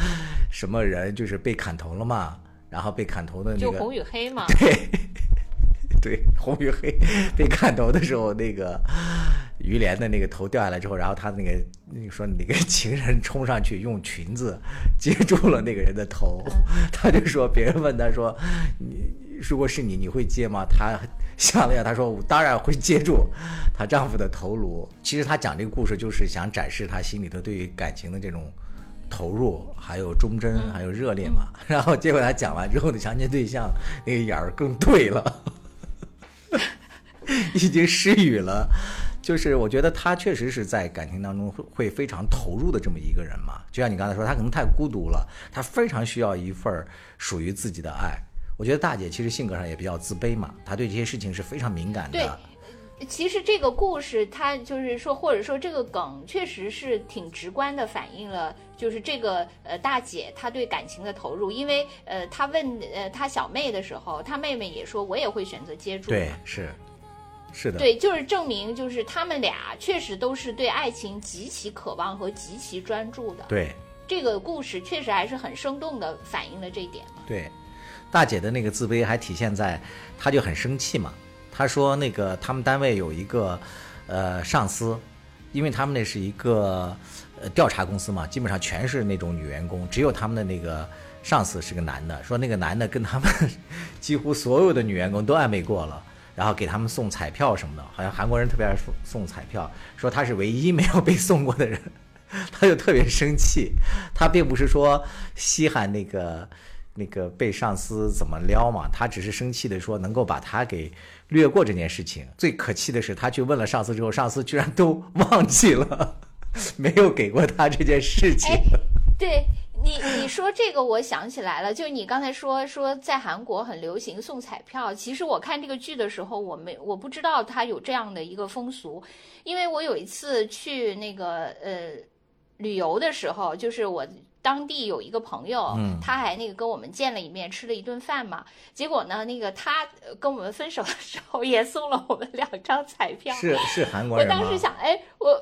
什么人就是被砍头了嘛，然后被砍头的那个就红与黑嘛，对，对，红与黑被砍头的时候，那个于连的那个头掉下来之后，然后他那个那个说那个情人冲上去用裙子 接住了那个人的头，他就说别人问他说你如果是你你会接吗？他想了一下，他说我当然会接住她丈夫的头颅。其实他讲这个故事就是想展示他心里头对于感情的这种。投入，还有忠贞，还有热烈嘛。然后结果他讲完之后，的相亲对象那个眼儿更对了，已经失语了。就是我觉得他确实是在感情当中会会非常投入的这么一个人嘛。就像你刚才说，他可能太孤独了，他非常需要一份儿属于自己的爱。我觉得大姐其实性格上也比较自卑嘛，她对这些事情是非常敏感的。对其实这个故事，它就是说，或者说这个梗，确实是挺直观的反映了，就是这个呃大姐她对感情的投入。因为呃，她问呃她小妹的时候，她妹妹也说，我也会选择接住。对，是是的，对，就是证明，就是他们俩确实都是对爱情极其渴望和极其专注的。对这个故事确实还是很生动的反映了这一点嘛。对，大姐的那个自卑还体现在，她就很生气嘛。她说那个他们单位有一个呃上司，因为他们那是一个呃调查公司嘛，基本上全是那种女员工，只有他们的那个上司是个男的。说那个男的跟他们 几乎所有的女员工都暧昧过了。然后给他们送彩票什么的，好像韩国人特别爱送送彩票，说他是唯一没有被送过的人，他就特别生气。他并不是说稀罕那个那个被上司怎么撩嘛，他只是生气的说能够把他给略过这件事情。最可气的是，他去问了上司之后，上司居然都 忘记了，没有给过他这件事情。哎，对，你你说这个，我想起来了，就你刚才说说在韩国很流行送彩票。其实我看这个剧的时候，我没我不知道他有这样的一个风俗，因为我有一次去那个呃旅游的时候，就是我当地有一个朋友，嗯他还那个跟我们见了一面，吃了一顿饭嘛。结果呢，那个他呃跟我们分手的时候也送了我们两张彩票。是是韩国人我？当时想，哎，我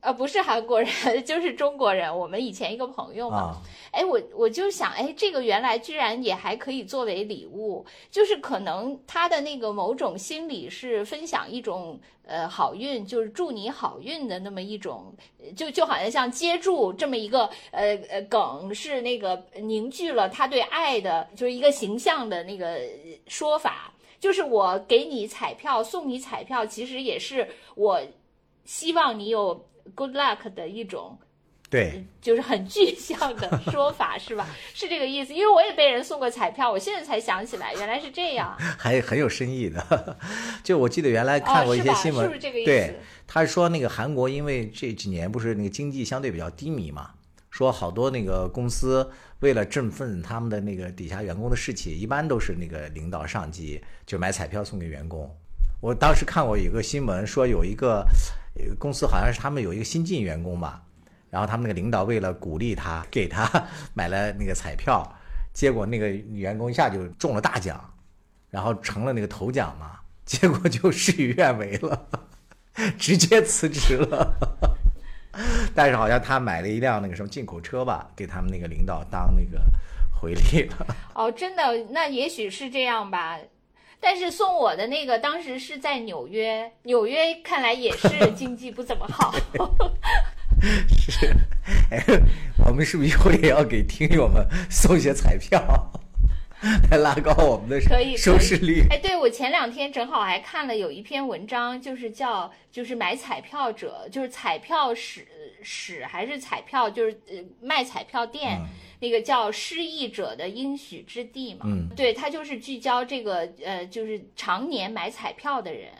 呃不是韩国人，就是中国人，我们以前一个朋友嘛。啊，哎，我我就想，哎，这个原来居然也还可以作为礼物，就是可能他的那个某种心理是分享一种呃好运，就是祝你好运的那么一种，呃就就好像像接住这么一个呃呃梗，是那个凝聚了他对爱的，就是一个形象的那个呃说法。就是我给你彩票，送你彩票，其实也是我希望你有 good luck 的一种对，就是很具象的说法，是吧？是这个意思。因为我也被人送过彩票，我现在才想起来，原来是这样。还很有深意的。就我记得原来看过一些新闻，是不是这个意思对，他说那个韩国因为这几年不是那个经济相对比较低迷嘛，说好多那个公司为了振奋他们的那个底下员工的士气，一般都是那个领导上级就买彩票送给员工。我当时看过一个新闻，说有一个呃公司好像是他们有一个新进员工吧，然后他们那个领导为了鼓励他，给他 买了那个彩票，结果那个员工一下就中了大奖，然后成了那个头奖嘛，结果就事与愿违了，直接辞职了。但是好像他买了一辆那个什么进口车吧，给他们那个领导当那个回礼了。哦，真的，那也许是这样吧。但是送我的那个当时是在纽约，纽约看来也是 经济不怎么好。是，哎，我们是不是一会儿也要给听友们送一些彩票，来拉高我们的可以收视率？哎，对，我前两天正好还看了有一篇文章，就是叫就是买彩票者，就是彩票史史还是彩票，就是呃卖彩票店。那个叫失意者的应许之地嘛，嗯。对，它就是聚焦这个呃，就是常年买彩票的人，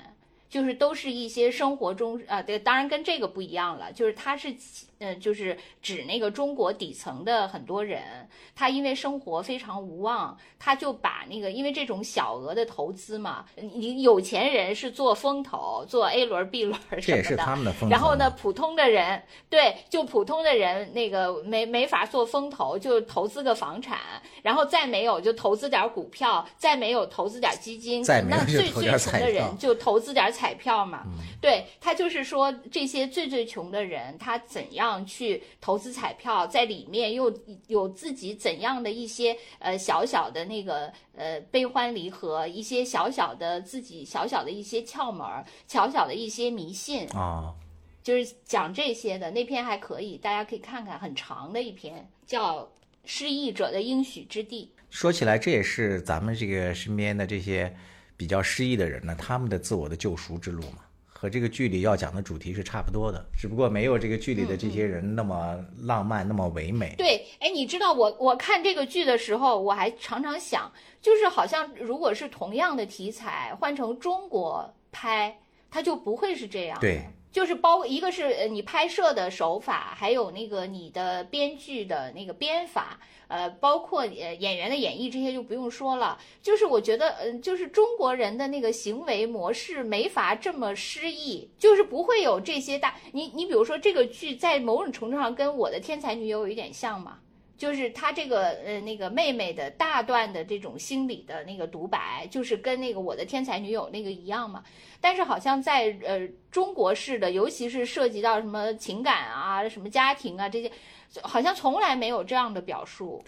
就是都是一些生活中啊，对，当然跟这个不一样了，就是他是呃，就是指那个中国底层的很多人，他因为生活非常无望，他就把那个因为这种小额的投资嘛，你有钱人是做风投，做 A 轮、B 轮什么的，这也是他们的风投。然后呢，？普通的人对，就普通的人那个没没法做风投，就投资个房产，然后再没有就投资点股票，再没有投资点基金，再没有最最穷的人就投资点彩票嘛。对他就是说，这些最最穷的人，他怎样去投资彩票，在里面又有自己怎样的一些呃小小的那个呃悲欢离合，一些小小的自己小小的一些窍门儿，小小的一些迷信。啊，就是讲这些的那篇还可以，大家可以看看，很长的一篇，叫《失意者的应许之地说起来，这也是咱们这个身边的这些比较失意的人呢，他们的自我的救赎之路嘛，和这个剧里要讲的主题是差不多的，只不过没有这个剧里的这些人那么浪漫，那么唯美》。。对，哎，你知道我我看这个剧的时候，我还常常想，就是好像如果是同样的题材换成中国拍，它就不会是这样。对。就是包一个是呃你拍摄的手法，还有那个你的编剧的那个编法，呃，包括呃演员的演绎这些就不用说了。就是我觉得，嗯、就是中国人的那个行为模式没法这么失意，就是不会有这些大。你你比如说这个剧在某种程度上跟我的天才女友有一点像嘛。就是他这个呃那个妹妹的大段的这种心理的那个独白，就是跟那个我的天才女友那个一样嘛。但是好像在呃中国式的，尤其是涉及到什么情感啊、什么家庭啊这些，好像从来没有这样的表述。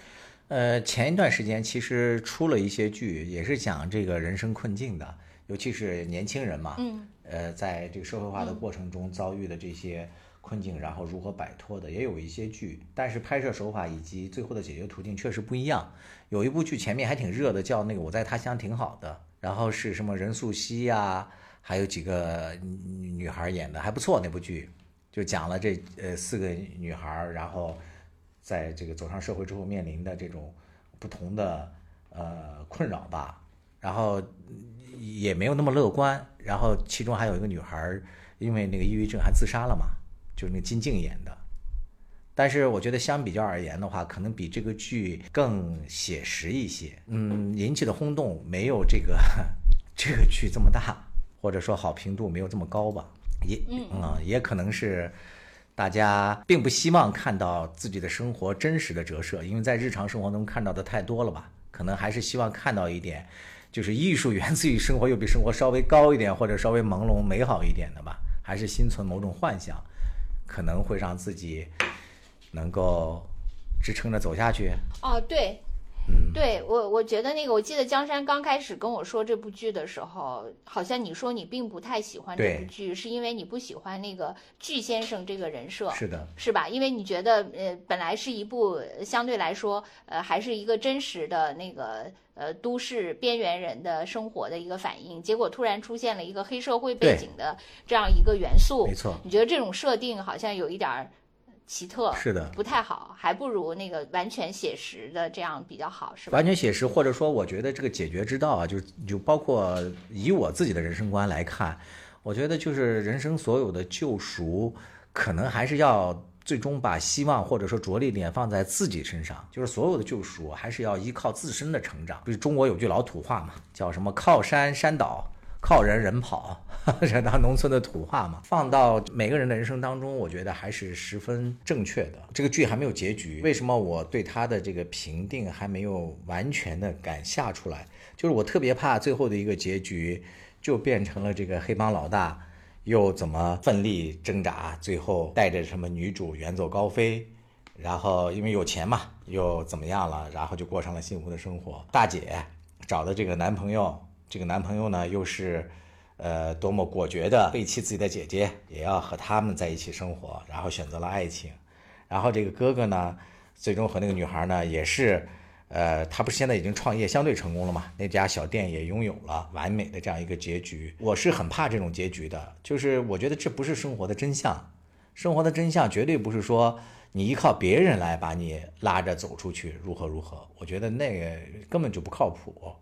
呃，前一段时间其实出了一些剧，也是讲这个人生困境的，尤其是年轻人嘛，嗯，呃，在这个社会化的过程中遭遇的这些困境，然后如何摆脱的，也有一些剧，但是拍摄手法以及最后的解决途径确实不一样。有一部剧前面还挺热的，叫那个《我在他乡挺好的》，然后是什么任素汐呀、还有几个女孩演的，还不错那部剧，就讲了这呃四个女孩，然后在这个走上社会之后面临的这种不同的呃困扰吧，然后也没有那么乐观，然后其中还有一个女孩因为那个抑郁症还自杀了嘛，就是那个金靖演的，但是我觉得相比较而言的话，可能比这个剧更写实一些。嗯，引起的轰动没有这个 这个剧这么大，或者说好评度没有这么高吧。也嗯，也可能是大家并不希望看到自己的生活真实的折射，因为在日常生活中看到的太多了吧。可能还是希望看到一点，就是艺术源自于生活，又比生活稍微高一点，或者稍微朦胧美好一点的吧。还是心存某种幻想，可能会让自己能够支撑着走下去。哦，对，嗯，对我，我觉得那个，我记得江山刚开始跟我说这部剧的时候，好像你说你并不太喜欢这部剧，是因为你不喜欢那个巨先生这个人设，是的，是吧？因为你觉得，呃，本来是一部呃相对来说，呃，还是一个真实的那个呃都市边缘人的生活的一个反应，结果突然出现了一个黑社会背景的这样一个元素，没错，你觉得这种设定好像有一点儿奇特，是的。不太好，还不如那个完全写实的这样比较好，是吧？完全写实，或者说，我觉得这个解决之道啊，就就包括以我自己的人生观来看，我觉得就是人生所有的救赎，可能还是要最终把希望或者说着力点放在自己身上，就是所有的救赎还是要依靠自身的成长。就是中国有句老土话嘛，叫什么“靠山山倒，靠人人跑”，这当农村的土话嘛。放到每个人的人生当中，我觉得还是十分正确的。这个剧还没有结局，为什么我对它的这个评定还没有完全的敢下出来？就是我特别怕最后的一个结局就变成了这个黑帮老大又怎么奋力挣扎，最后带着什么女主远走高飞。然后因为有钱嘛，又怎么样了？然后就过上了幸福的生活。大姐找的这个男朋友，这个男朋友呢又是，呃，多么果决的背弃自己的姐姐，也要和他们在一起生活，然后选择了爱情。然后这个哥哥呢，最终和那个女孩呢也是，呃，他不是现在已经创业相对成功了嘛？那家小店也拥有了完美的这样一个结局。我是很怕这种结局的，就是我觉得这不是生活的真相。生活的真相绝对不是说你依靠别人来把你拉着走出去，如何如何。我觉得那个根本就不靠谱。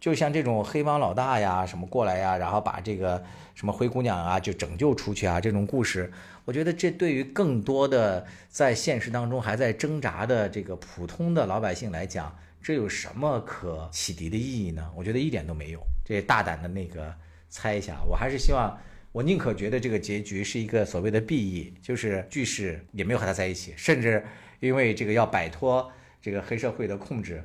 就像这种黑帮老大呀，什么过来呀，然后把这个什么灰姑娘啊就拯救出去啊，这种故事，我觉得这对于更多的在现实当中还在挣扎的这个普通的老百姓来讲，这有什么可启迪的意义呢？我觉得一点都没有。这大胆的那个猜一下，我还是希望，我宁可觉得这个结局是一个所谓的 B 意，就是巨士也没有和他在一起，甚至因为这个要摆脱这个黑社会的控制。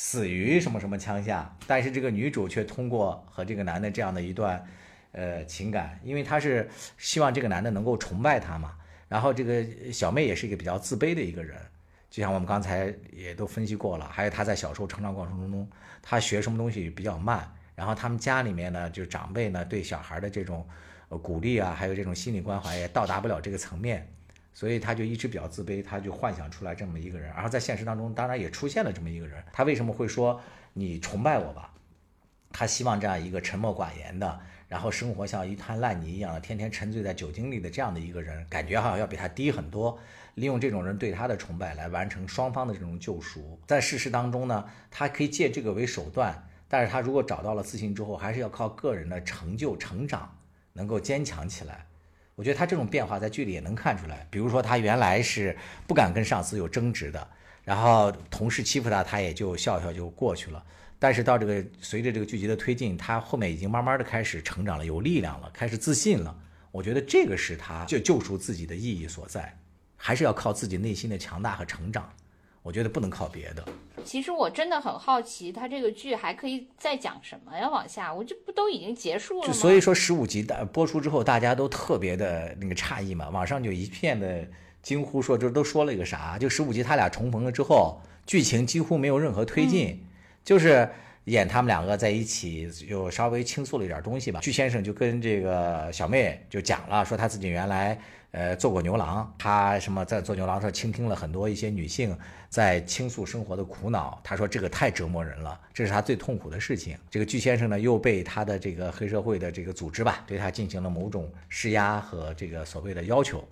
死于什么什么枪下，但是这个女主却通过和这个男的这样的一段，呃情感，因为她是希望这个男的能够崇拜她嘛。然后这个小妹也是一个比较自卑的一个人，就像我们刚才也都分析过了。还有她在小时候成长过程中，她学什么东西比较慢。然后他们家里面呢，就是长辈呢对小孩的这种鼓励啊，还有这种心理关怀也到达不了这个层面。所以他就一直比较自卑，他就幻想出来这么一个人，然后在现实当中当然也出现了这么一个人。他为什么会说你崇拜我吧？他希望这样一个沉默寡言的，然后生活像一滩烂泥一样的，天天沉醉在酒精里的这样的一个人，感觉好像要比他低很多。利用这种人对他的崇拜来完成双方的这种救赎。在事实当中呢，他可以借这个为手段，但是他如果找到了自信之后，还是要靠个人的成就成长，能够坚强起来。我觉得他这种变化在剧里也能看出来，比如说他原来是不敢跟上司有争执的，然后同事欺负他，他也就笑笑就过去了。但是到这个随着这个剧集的推进，他后面已经慢慢的开始成长了，有力量了，开始自信了。我觉得这个是他就救赎自己的意义所在，还是要靠自己内心的强大和成长。我觉得不能靠别的。其实我真的很好奇，他这个剧还可以再讲什么呀？往下，我这不都已经结束了所以说十五集大播出之后，大家都特别的那个诧异嘛，网上就一片的惊呼说，这都说了一个啥？就十五集他俩重逢了之后，剧情几乎没有任何推进，就是演他们两个在一起，又稍微倾诉了一点东西吧。巨先生就跟这个小妹就讲了，说他自己原来呃做过牛郎，他什么在做牛郎的时候倾听了很多一些女性在倾诉生活的苦恼，他说这个太折磨人了，这是他最痛苦的事情。这个巨先生呢又被他的这个黑社会的这个组织吧，对他进行了某种施压和这个所谓的要求。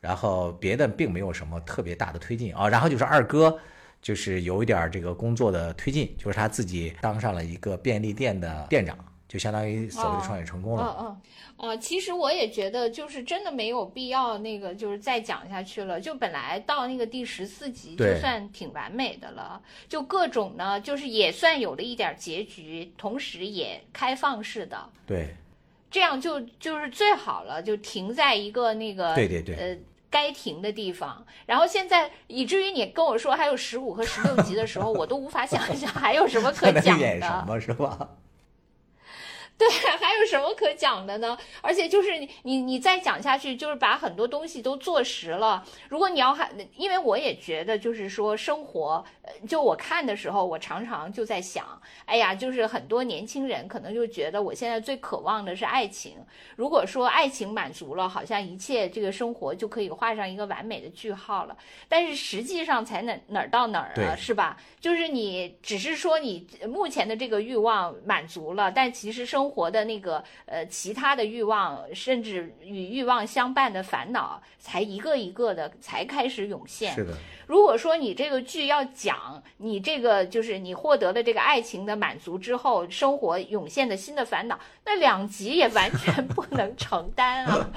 然后别的并没有什么特别大的推进啊、然后就是二哥，就是有一点这个工作的推进，就是他自己当上了一个便利店的店长，就相当于所谓的创业成功了。嗯嗯，呃，其实我也觉得，就是真的没有必要那个，就是再讲下去了。就本来到那个第十四集就算挺完美的了，就各种呢，就是也算有了一点结局，同时也开放式的，对这样就就是最好了，就停在一个那个对对对呃。该停的地方，然后现在以至于你跟我说还有十五和十六集的时候，我都无法想象还有什么可 讲演什。么是吧？对，还有什么可讲的呢？而且就是你你你再讲下去，就是把很多东西都坐实了。如果你要还，因为我也觉得，就是说生活，呃就我看的时候，我常常就在想，哎呀，就是很多年轻人可能就觉得我现在最渴望的是爱情。如果说爱情满足了，好像一切这个生活就可以画上一个完美的句号了。但是实际上才哪哪儿到哪儿啊，是吧？就是你只是说你目前的这个欲望满足了，但其实生活的那个呃其他的欲望，甚至与欲望相伴的烦恼，才一个一个的才开始涌现。是的，如果说你这个剧要讲你这个就是你获得了这个爱情的满足之后，生活涌现的新的烦恼，那两集也完全不能承担啊，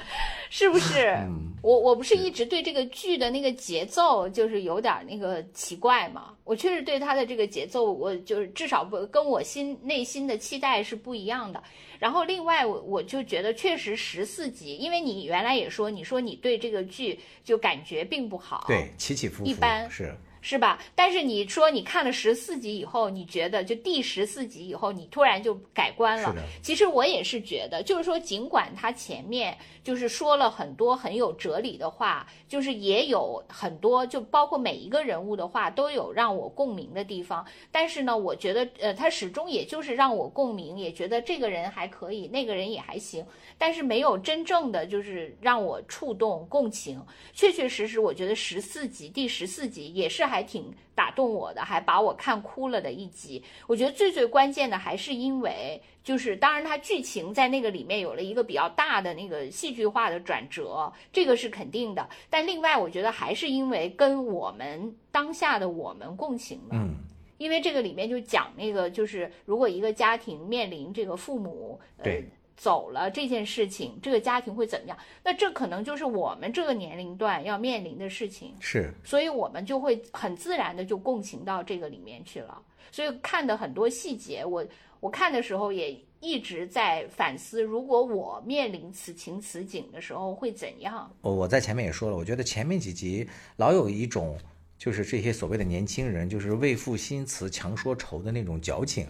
是不是？嗯，我我不是一直对这个剧的那个节奏就是有点那个奇怪嘛？我确实对它的这个节奏，我就是至少不跟我心内心的期待是不一样的。然后另外我我就觉得确实十四集，因为你原来也说，你说你对这个剧就感觉并不好，对，起起伏伏一般是是吧？但是你说你看了十四集以后，你觉得就第十四集以后，你突然就改观了。其实我也是觉得，就是说，尽管他前面就是说了很多很有哲理的话，就是也有很多，就包括每一个人物的话都有让我共鸣的地方。但是呢，我觉得呃，他始终也就是让我共鸣，也觉得这个人还可以，那个人也还行，但是没有真正的就是让我触动共情。确确实实，我觉得十四集第十四集也是还挺打动我的，还把我看哭了的一集。我觉得最最关键的还是因为，就是当然它剧情在那个里面有了一个比较大的那个戏剧化的转折，这个是肯定的。但另外，我觉得还是因为跟我们当下的我们共情了。嗯，因为这个里面就讲那个，就是如果一个家庭面临这个父母呃对走了这件事情，这个家庭会怎么样？那这可能就是我们这个年龄段要面临的事情，是所以我们就会很自然的就共情到这个里面去了。所以看的很多细节，我我看的时候也一直在反思，如果我面临此情此景的时候会怎样？我我在前面也说了，我觉得前面几集老有一种就是这些所谓的年轻人，就是为赋新词强说愁的那种矫情，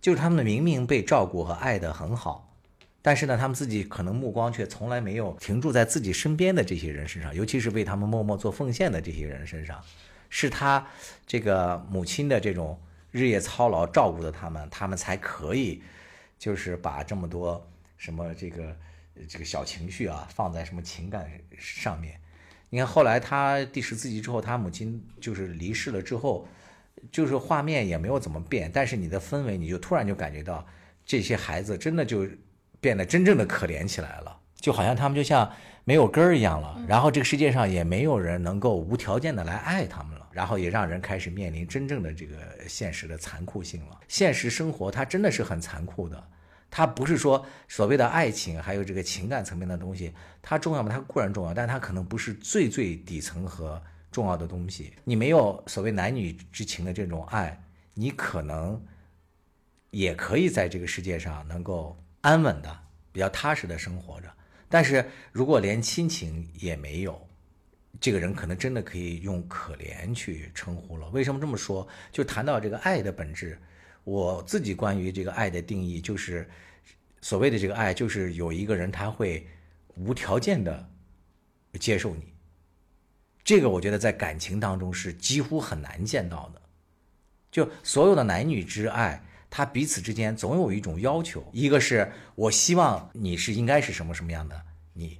就是他们明明被照顾和爱得很好，但是呢，他们自己可能目光却从来没有停驻在自己身边的这些人身上，尤其是为他们默默做奉献的这些人身上，是他这个母亲的这种日夜操劳照顾的他们，他们才可以就是把这么多什么这个这个小情绪啊放在什么情感上面。你看后来他第十四集之后，他母亲就是离世了之后，就是画面也没有怎么变，但是你的氛围你就突然就感觉到这些孩子真的就变得真正的可怜起来了，就好像他们就像没有根儿一样了，然后这个世界上也没有人能够无条件的来爱他们了，然后也让人开始面临真正的这个现实的残酷性了。现实生活它真的是很残酷的，它不是说所谓的爱情还有这个情感层面的东西，它重要吗？它固然重要，但它可能不是最最底层和重要的东西。你没有所谓男女之情的这种爱，你可能也可以在这个世界上能够安稳的、比较踏实的生活着。但是如果连亲情也没有，这个人可能真的可以用可怜去称呼了。为什么这么说？就谈到这个爱的本质，我自己关于这个爱的定义，就是所谓的这个爱，就是有一个人他会无条件的接受你。这个我觉得在感情当中是几乎很难见到的。就所有的男女之爱，他彼此之间总有一种要求，一个是我希望你是应该是什么什么样的你，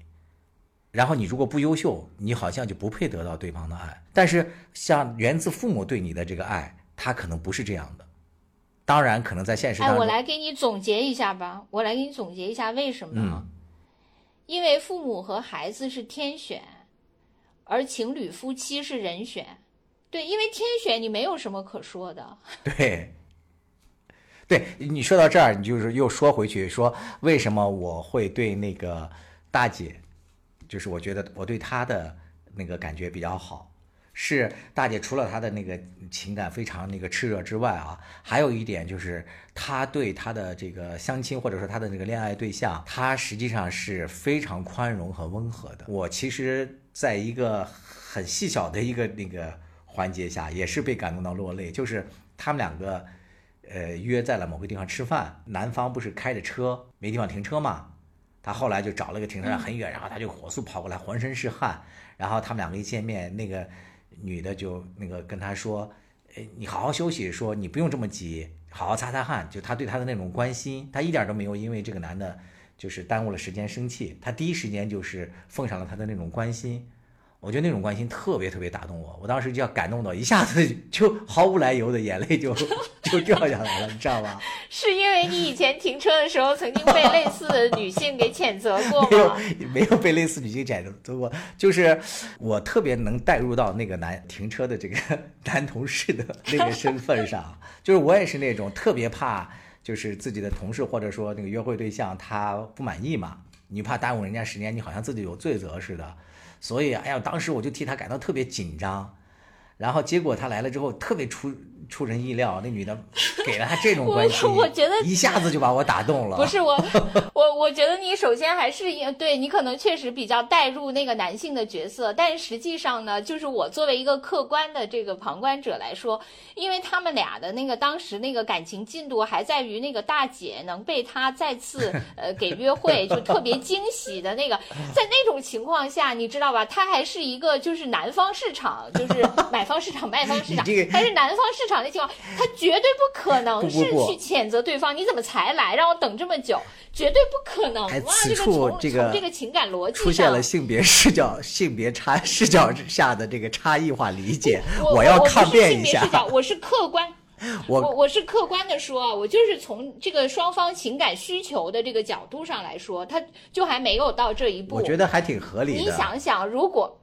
然后你如果不优秀，你好像就不配得到对方的爱。但是像源自父母对你的这个爱，他可能不是这样的。当然，可能在现实当哎，中，我来给你总结一下吧，我来给你总结一下为什么呢？嗯因为父母和孩子是天选，而情侣夫妻是人选。对，因为天选你没有什么可说的。对，对你说到这儿，你就是又说回去说，为什么我会对那个大姐，就是我觉得我对她的那个感觉比较好，是大姐除了她的那个情感非常那个炽热之外啊，还有一点就是她对她的这个相亲或者说她的那个恋爱对象，她实际上是非常宽容和温和的。我其实在一个很细小的一个那个环节下，也是被感动到落泪，就是他们两个。呃，约在了某个地方吃饭，男方不是开着车没地方停车嘛，他后来就找了个停车场很远，然后他就火速跑过来，浑身是汗，然后他们两个一见面，那个女的就那个跟他说，哎，你好好休息，说你不用这么急，好好擦擦汗，就他对他的那种关心，他一点都没有因为这个男的，就是耽误了时间生气，他第一时间就是奉上了他的那种关心。我觉得那种关心特别特别打动我，我当时就要感动到一下子就毫无来由的眼泪就就掉下来了，你知道吗？是因为你以前停车的时候曾经被类似的女性给谴责过吗？没有，没有被类似女性谴责过，就是我特别能带入到那个男停车的这个 男同事的那个身份上，就是我也是那种特别怕，就是自己的同事或者说那个约会对象他不满意嘛，你怕耽误人家时间，你好像自己有罪责似的。所以，哎呀，当时我就替他感到特别紧张，然后结果他来了之后，特别出出人意料，那女的给了他这种关系，我觉得一下子就把我打动了。不是我，我我觉得你首先还是对你可能确实比较带入那个男性的角色，但是实际上呢，就是我作为一个客观的这个旁观者来说，因为他们俩的那个当时那个感情进度还在于那个大姐能被他再次 呃给约会，就特别惊喜的那个，在那种情况下，你知道吧？他还是一个就是南方市场，就是买方市场、卖方市场，还是南方市场。那情况，他绝对不可能是去谴责对方。你怎么才来，让我等这么久？绝对不可能啊！这个这个情感逻辑出现了性别视角、性别差视角之下的这个差异化理解。我要抗辩一下，我是客观，我我是客观的说啊，我就是从这个双方情感需求的这个角度上来说，他就还没有到这一步。我觉得还挺合理的。你想想，如果。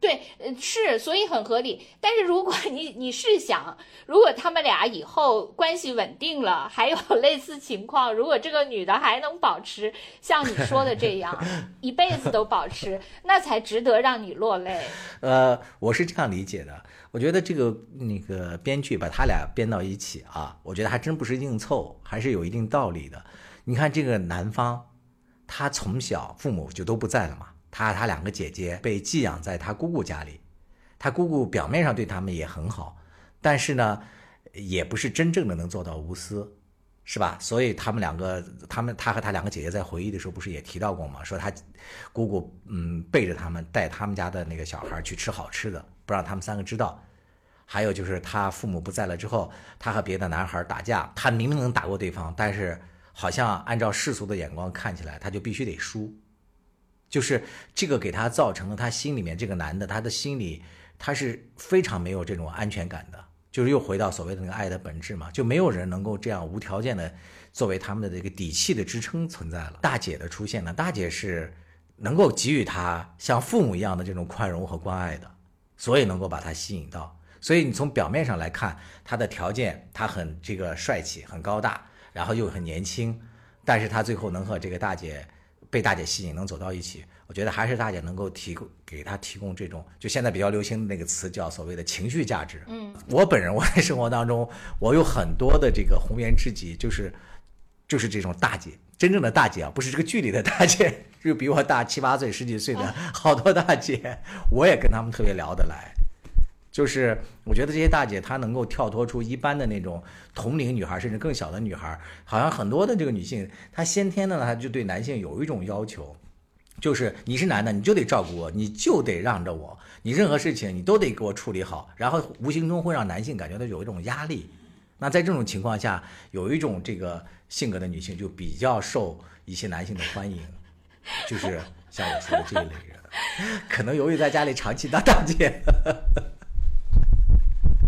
对，呃，是，所以很合理。但是如果你你是想，如果他们俩以后关系稳定了，还有 类似情况，如果这个女的还能保持像你说的这样，一辈子都保持，那才值得让你落泪。呃，我是这样理解的。我觉得这个那个编剧把他俩编到一起啊，我觉得还真不是硬凑，还是有一定道理的。你看这个男方，他从小父母就都不在了嘛。他他两个姐姐被寄养在他姑姑家里，他姑姑表面上对他们也很好，但是呢，也不是真正的能做到无私，是吧？所以他们两个，他们他和他两个姐姐在回忆的时候，不是也提到过吗？说他姑姑嗯背着他们带他们家的那个小孩去吃好吃的，不让他们三个知道。还有就是他父母不在了之后，他和别的男孩打架，他明明能打过对方，但是好像按照世俗的眼光看起来，他就必须得输。就是这个给他造成了他心里面这个男的，他的心里他是非常没有这种安全感的。就是又回到所谓的那个爱的本质嘛，就没有人能够这样无条件的作为他们的这个底气的支撑存在了。大姐的出现呢，大姐是能够给予他像父母一样的这种宽容和关爱的，所以能够把他吸引到。所以你从表面上来看，他的条件他很这个帅气，很高大，然后又很年轻，但是他最后能和这个大姐。被大姐吸引能走到一起，我觉得还是大姐能够提供给他提供这种，就现在比较流行的那个词叫所谓的情绪价值。嗯，我本人我在生活当中，我有很多的这个红颜知己，就是就是这种大姐，真正的大姐啊，不是这个剧里的大姐，就比我大七八岁、十几岁的好多大姐，我也跟他们特别聊得来。就是我觉得这些大姐她能够跳脱出一般的那种同龄女孩，甚至更小的女孩，好像很多的这个女性，她先天的呢，她就对男性有一种要求，就是你是男的，你就得照顾我，你就得让着我，你任何事情你都得给我处理好，然后无形中会让男性感觉到有一种压力。那在这种情况下，有一种这个性格的女性就比较受一些男性的欢迎，就是像我说的这一类人，可能由于在家里长期当大姐。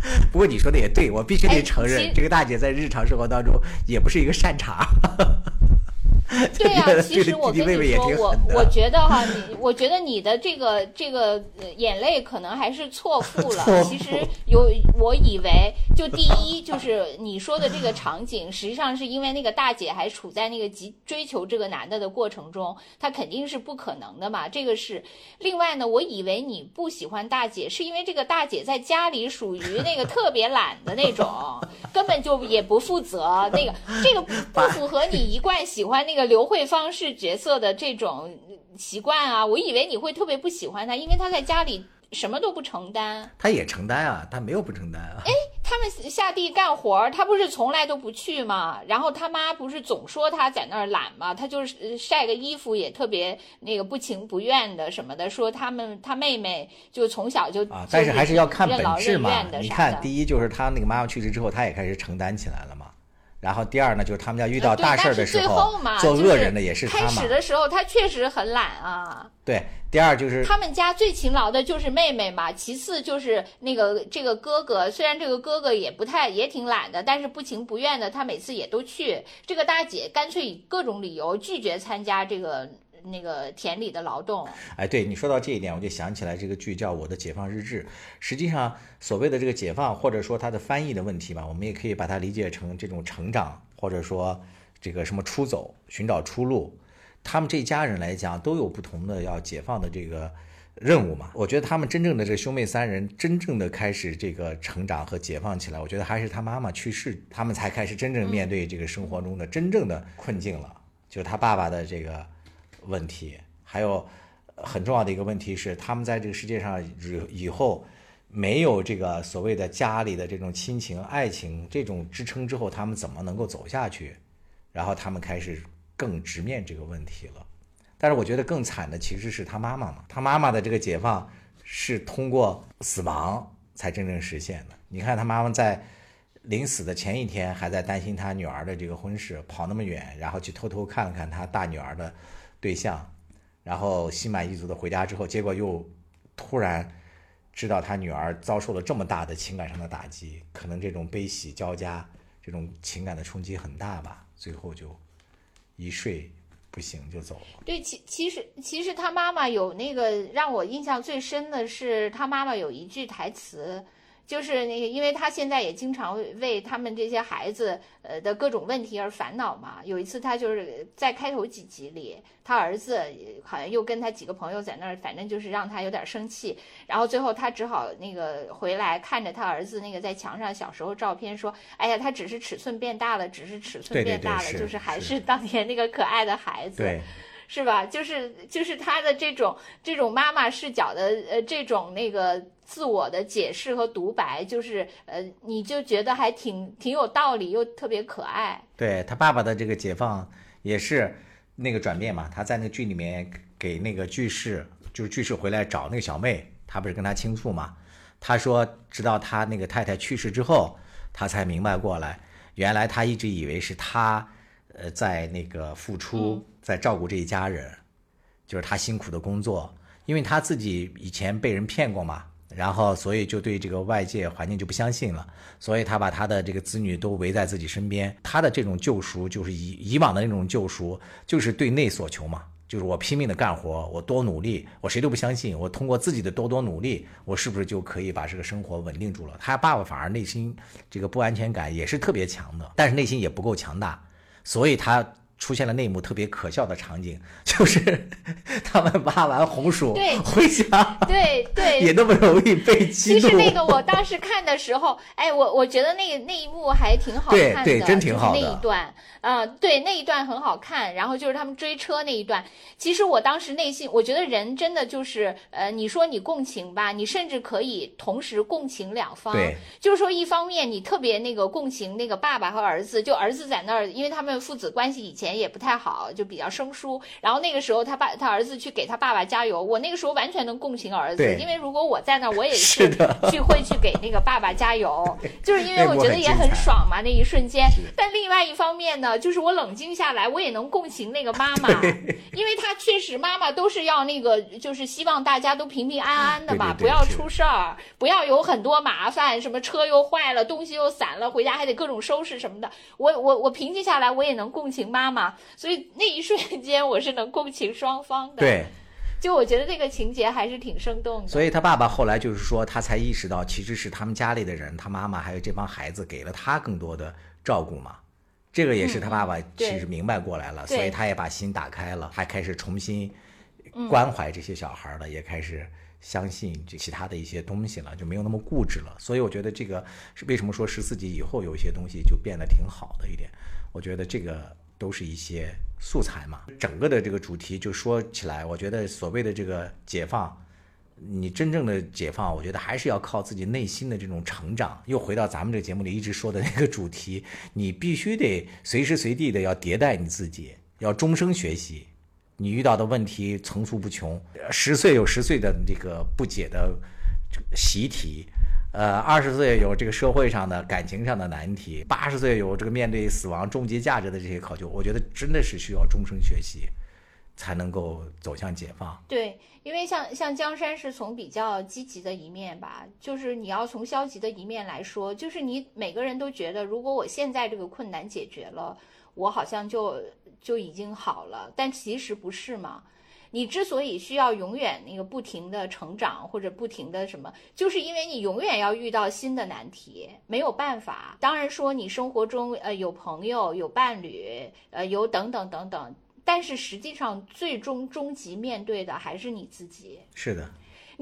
不过你说的也对，我必须得承认，这个大姐在日常生活当中也不是一个善茬。对呀、对其实我跟你说，我我觉得哈，你我觉得你的这个这个呃眼泪可能还是错付了。其实有，我以为就第一就是你说的这个场景，实际上是因为那个大姐还处在那个急追求这个男的的过程中，她肯定是不可能的嘛。这个是另外呢，我以为你不喜欢大姐，是因为这个大姐在家里属于那个特别懒的那种，根本就也不负责。那个这个不符合你一贯喜欢那个刘慧芳是角色的这种习惯啊。我以为你会特别不喜欢她，因为她在家里什么都不承担。她也承担啊，她没有不承担啊。哎他们下地干活儿，他不是从来都不去吗？然后他妈不是总说她在那儿懒吗？她就是呃晒个衣服也特别那个不情不愿的什么的，说他们她妹妹就从小就啊，但是还是要看本质嘛你看，第一就是她那个妈妈去世之后，她也开始承担起来了嘛。然后第二呢，就是他们家遇到大事的时候做就是恶人的也是他开始。的时候，他确实很懒啊。对，第二就是他们家最勤劳的就是妹妹嘛，其次就是那个这个哥哥。虽然这个哥哥也不太也挺懒的，但是不情不愿的，他每次也都去。这个大姐干脆以各种理由拒绝参加这个那个田里的劳动。哎，对你说到这一点，我就想起来这个剧叫《我的解放日志》。实际上，所谓的这个解放，或者说它的翻译的问题吧，我们也可以把它理解成这种成长，或者说这个什么出走、寻找出路。他们这一家人来讲，都有不同的要解放的这个任务嘛。我觉得他们真正的这兄妹三人，真正的开始这个成长和解放起来，我觉得还是他妈妈去世，他们才开始真正面对这个生活中的真正的困境了。就是他爸爸的这个问题，还有很重要的一个问题是，他们在这个世界上以后没有这个所谓的家里的这种亲情、爱情这种支撑之后，他们怎么能够走下去？然后他们开始更直面这个问题了。但是我觉得更惨的其实是他妈妈嘛，他妈妈的这个解放是通过死亡才真正实现的。你看他妈妈在临死的前一天还在担心他女儿的这个婚事，跑那么远，然后去偷偷看了看他大女儿的对象，然后心满意足的回家之后，结果又突然知道他女儿遭受了这么大的情感上的打击，可能这种悲喜交加，这种情感的冲击很大吧，最后就一睡不醒就走了。对，其其实其实他妈妈有那个让我印象最深的是，他妈妈有一句台词，就是那个，因为他现在也经常为为他们这些孩子呃的各种问题而烦恼嘛。有一次他就是在开头几集里，他儿子好像又跟他几个朋友在那儿，反正就是让他有点生气，然后最后他只好那个回来看着他儿子那个在墙上小时候照片，说：“哎呀，他只是尺寸变大了，只是尺寸变大了，就是还是是当年那个可爱的孩子。”对，是吧？就是就是他的这种这种妈妈视角的呃这种那个自我的解释和独白，就是呃你就觉得还挺挺有道理，又特别可爱。对他爸爸的这个解放也是那个转变嘛，他在那个剧里面给那个巨士，就是巨士回来找那个小妹，他不是跟他倾诉嘛？他说，直到他那个太太去世之后，他才明白过来，原来他一直以为是他，呃，在那个付出，在照顾这一家人，就是他辛苦的工作，因为他自己以前被人骗过嘛，然后所以就对这个外界环境就不相信了，所以他把他的这个子女都围在自己身边。他的这种救赎，就是以以往的那种救赎，就是对内所求嘛，就是我拼命的干活，我多努力，我谁都不相信，我通过自己的多多努力，我是不是就可以把这个生活稳定住了？他爸爸反而内心这个不安全感也是特别强的，但是内心也不够强大，所以他。出现了那一幕特别可笑的场景，就是 他们挖完红薯对回家，对对，也那么容易被激怒。其实那个我当时看的时候，哎，我我觉得那个那一幕还挺好看的，对真挺好的那一段，啊、对，那一段很好看。然后就是他们追车那一段，其实我当时内心，我觉得人真的就是，呃，你说你共情吧，你甚至可以同时共情两方。对，就是说一方面你特别那个共情那个爸爸和儿子，就儿子在那儿，因为他们父子关系以前也不太好，就比较生疏。然后那个时候他爸他儿子去给他爸爸加油，我那个时候完全能共情儿子，因为如果我在那儿，我也是的去会去给那个爸爸加油，就是因为我觉得也很爽嘛，那一瞬间。但另外一方面呢，就是我冷静下来，我也能共情那个妈妈，因为她确实妈妈都是要那个，就是希望大家都平平安安的嘛，不要出事儿，不要有很多麻烦，什么车又坏了，东西又散了，回家还得各种收拾什么的。我我我平静下来，我也能共情妈妈。嘛，所以那一瞬间我是能共情双方的。，对，就我觉得这个情节还是挺生动的。所以他爸爸后来就是说，他才意识到其实是他们家里的人，他妈妈还有这帮孩子给了他更多的照顾嘛。这个也是他爸爸其实明白过来了，对所以他也把心打开了，还开始重新关怀这些小孩了，也开始相信这其他的一些东西了，就没有那么固执了。所以我觉得这个是为什么说十四集以后有一些东西就变得挺好的一点。我觉得这个都是一些素材嘛。整个的这个主题就说起来，我觉得所谓的这个解放，你真正的解放，我觉得还是要靠自己内心的这种成长。又回到咱们这个节目里一直说的那个主题，你必须得随时随地的要迭代你自己，要终生学习。你遇到的问题层出不穷，十岁有十岁的这个不解的习题，呃，二十岁有这个社会上的、感情上的难题，八十岁有这个面对死亡终极价值的这些考究。我觉得真的是需要终生学习，才能够走向解放。对，因为像像江山是从比较积极的一面吧，就是你要从消极的一面来说，就是你每个人都觉得，如果我现在这个困难解决了，我好像就就已经好了，但其实不是嘛。你之所以需要永远那个不停的成长或者不停的什么，就是因为你永远要遇到新的难题，没有办法。当然说你生活中呃有朋友有伴侣呃有等等等等，但是实际上最终终极面对的还是你自己。是的，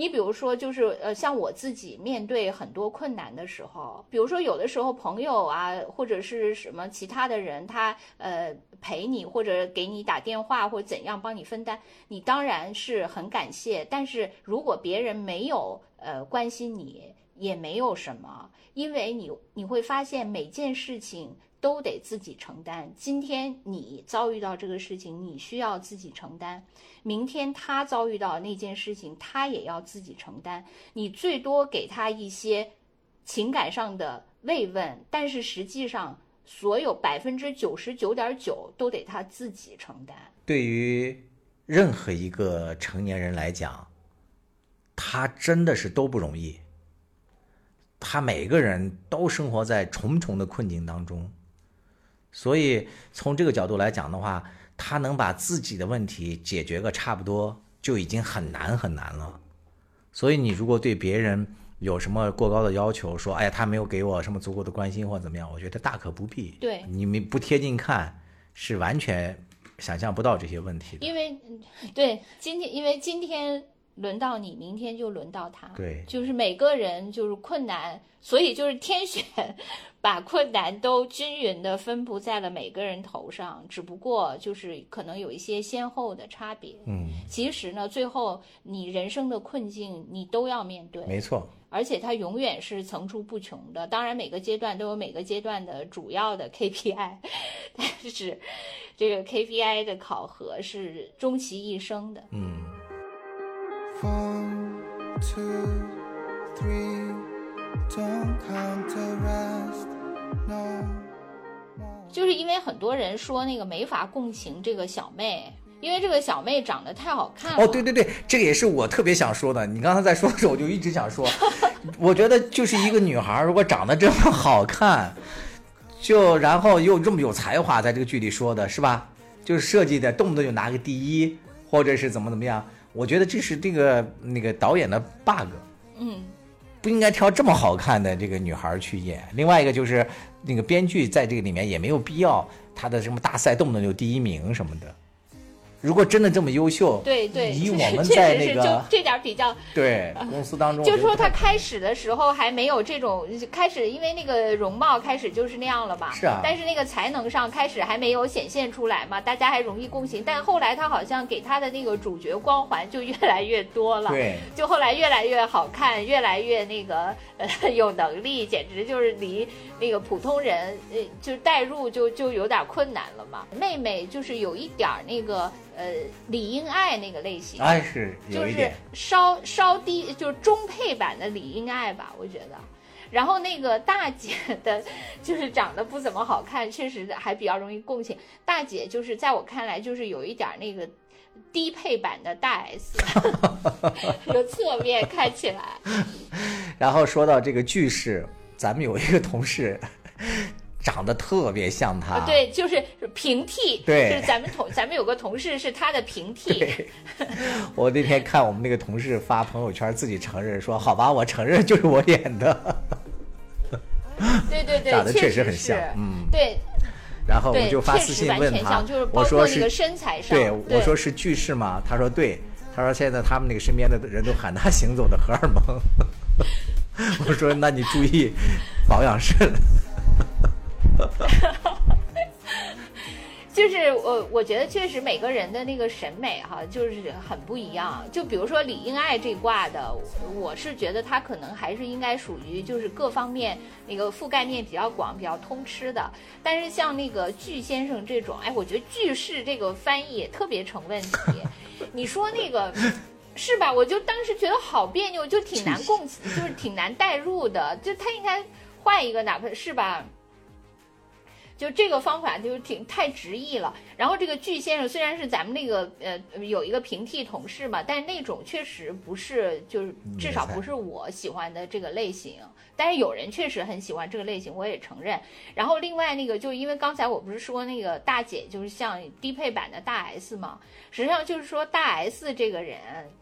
你比如说，就是呃，像我自己面对很多困难的时候，比如说有的时候朋友啊，或者是什么其他的人，他呃陪你或者给你打电话或者怎样帮你分担，你当然是很感谢。但是如果别人没有呃关心你，也没有什么，因为你你会发现每件事情。都得自己承担。今天你遭遇到这个事情，你需要自己承担；明天他遭遇到那件事情，他也要自己承担。你最多给他一些情感上的慰问，但是实际上，所有百分之九十九点九都得他自己承担。对于任何一个成年人来讲，他真的是都不容易。他每个人都生活在重重的困境当中，所以从这个角度来讲的话，他能把自己的问题解决个差不多，就已经很难很难了。所以你如果对别人有什么过高的要求，说哎呀他没有给我什么足够的关心或怎么样，我觉得大可不必。对你们不贴近看，是完全想象不到这些问题的。因为，嗯对今天，因为今天轮到你，明天就轮到他。对就是每个人就是困难，所以就是天选把困难都均匀的分布在了每个人头上，只不过就是可能有一些先后的差别。嗯，其实呢，最后你人生的困境你都要面对，没错。而且它永远是层出不穷的。当然，每个阶段都有每个阶段的主要的 KPI，但是这个 KPI 的考核是终其一生的。嗯，One, two, three, don't count the rest. No. 就是因为很多人说那个没法共情这个小妹，因为这个小妹长得太好看了。哦，对对对，这个也是我特别想说的。你刚才在说的时候，我就一直想说，我觉得就是一个女孩，如果长得这么好看，就然后又这么有才华，在这个剧里说的是吧？就是设计的动不动就拿个第一，或者是怎么怎么样，我觉得这是这个那个导演的 bug。嗯，不应该挑这么好看的这个女孩去演。另外一个就是那个编剧在这个里面也没有必要他的什么大赛动不动就第一名什么的。如果真的这么优秀，对对，以确我们确实是在那个就这点儿比较对公司当中，就是说他开始的时候还没有这种开始，因为那个容貌开始就是那样了嘛。是啊但是那个才能上开始还没有显现出来嘛，大家还容易共情。但后来他好像给他的那个主角光环就越来越多了。对就后来越来越好看，越来越那个呃 有能力，简直就是离那个普通人呃就是代入就就有点困难了嘛。妹妹就是有一点儿那个呃李英爱那个类型。哎是就是稍稍低，就是中配版的李英爱吧，我觉得。然后那个大姐的，就是长得不怎么好看，确实还比较容易共情。大姐就是在我看来，就是有一点儿那个低配版的大 S，有侧面看起来。然后说到这个句式，咱们有一个同事，长得特别像他。啊，对，就是平替，对就是咱们同咱们有个同事是他的平替，我那天看我们那个同事发朋友圈，自己承认说：“好吧，我承认就是我演的。对对对，长得确确实很像嗯对”然后我对，就发私信问他我说是身材上，对，我说是巨士吗？他说对，他说现在他们那个身边的人都喊他行走的荷尔蒙。我说那你注意保养肾。就是我我觉得确实每个人的那个审美哈，就是很不一样。就比如说李英爱这挂的，我是觉得他可能还是应该属于就是各方面那个覆盖面比较广、比较通吃的。但是像那个巨先生这种，哎，我觉得巨士这个翻译也特别成问题。你说那个。是吧？我就当时觉得好别扭，就挺难共情，就是挺难代入的。就他应该换一个，哪怕是吧？就这个方法就是挺太直译了。然后这个巨先生虽然是咱们那个呃有一个平替同事嘛，但是那种确实不是，就是至少不是我喜欢的这个类型。但是有人确实很喜欢这个类型，我也承认。然后另外那个，就因为刚才我不是说那个大姐就是像低配版的大 S 嘛，实际上就是说大 S 这个人，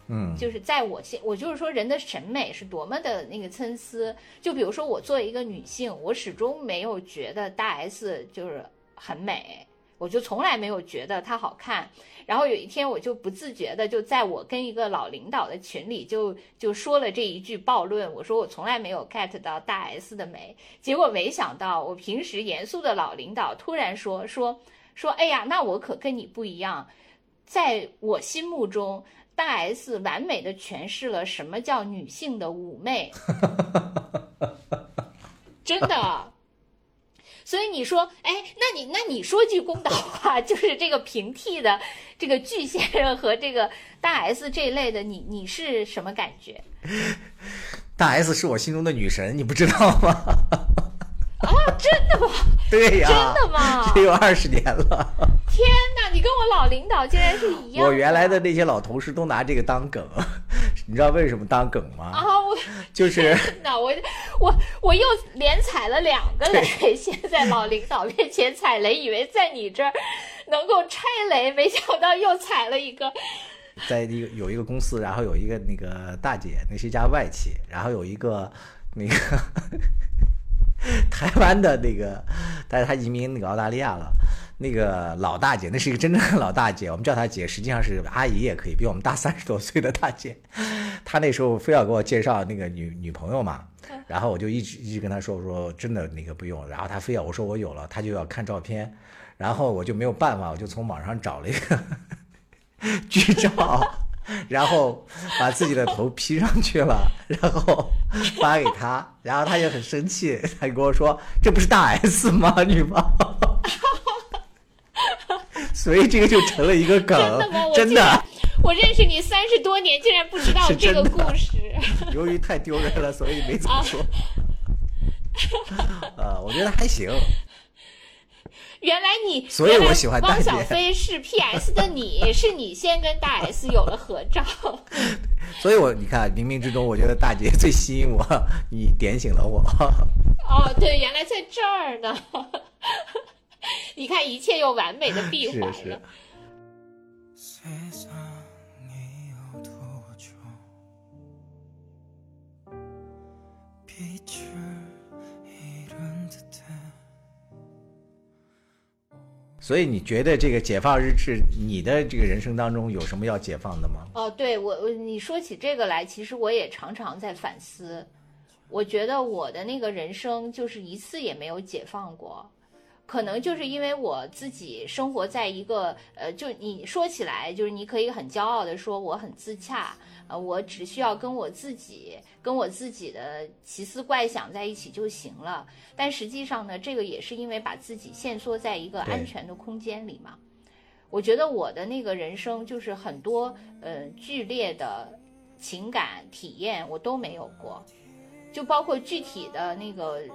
嗯，就是在我现我就是说人的审美是多么的那个参差。就比如说我作为一个女性，我始终没有觉得大 S 就是很美，我就从来没有觉得她好看。然后有一天我就不自觉的就在我跟一个老领导的群里就就说了这一句暴论，我说我从来没有 get 到大 S 的美。结果没想到我平时严肃的老领导突然说说说，哎呀，那我可跟你不一样，在我心目中。大 S 完美的诠释了什么叫女性的妩媚，真的。所以你说，哎，那你那你说句公道话，就是这个平替的这个巨先生和这个大 S 这一类的，你你是什么感觉？大 S 是我心中的女神，你不知道吗？啊，真的吗？对呀，真的吗？这有二十年了。天哪，你跟我老领导竟然是一样。我原来的那些老同事都拿这个当梗，你知道为什么当梗吗？啊，我 就是那我我我又连踩了两个雷，现在老领导面前踩雷，以为在你这儿能够拆雷，没想到又踩了一个。在一个有一个公司，然后有一个那个大姐，那是一家外企，然后有一个那个 台湾的那个，但是他移民那个澳大利亚了。那个老大姐，那是一个真正的老大姐，我们叫她姐，实际上是阿姨也可以，比我们大三十多岁的大姐。她那时候非要给我介绍那个女女朋友嘛，然后我就一直一直跟她说，我说真的那个不用，然后她非要我说我有了，她就要看照片，然后我就没有办法，我就从网上找了一个 剧照，然后把自己的头 P 上去了，然后发给他，然后他就很生气，他就跟我说这不是大 S 吗？女王。所以这个就成了一个梗，真的吗？我真的。我认识你三十多年，竟然不知道这个故事。由于太丢人了，所以没怎啊么说。呃，我觉得还行。原来你，所以我喜欢汪小菲 是 PS 的你，是你先跟大 S 有了合照。所以我你看，冥冥之中，我觉得大姐最吸引我，你点醒了我。哦，对，原来在这儿呢。你看，一切又完美的闭环是了所以你觉得这个解放日志，你的这个人生当中有什么要解放的吗？哦，对我，我你说起这个来，其实我也常常在反思。我觉得我的那个人生就是一次也没有解放过，可能就是因为我自己生活在一个呃，就你说起来，就是你可以很骄傲的说我很自洽，呃，我只需要跟我自己跟我自己的奇思怪想在一起就行了。但实际上呢，这个也是因为把自己限缩在一个安全的空间里嘛。我觉得我的那个人生就是很多呃剧烈的情感体验我都没有过，就包括具体的那个呃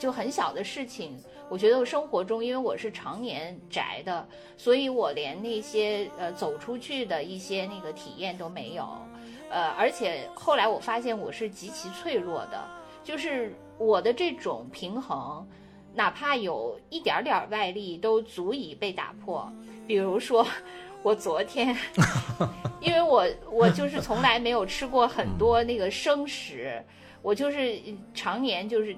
就很小的事情，我觉得我生活中因为我是常年宅的，所以我连那些呃走出去的一些那个体验都没有，呃，而且后来我发现我是极其脆弱的，就是我的这种平衡。哪怕有一点点外力，都足以被打破。比如说，我昨天，因为我我就是从来没有吃过很多那个生食，我就是常年就是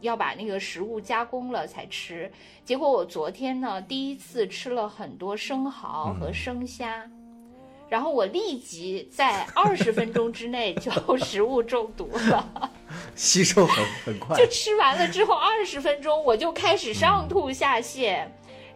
要把那个食物加工了才吃。结果我昨天呢，第一次吃了很多生蚝和生虾。然后我立即在二十分钟之内就食物中毒了，吸收很很快。就吃完了之后二十分钟我就开始上吐下泻，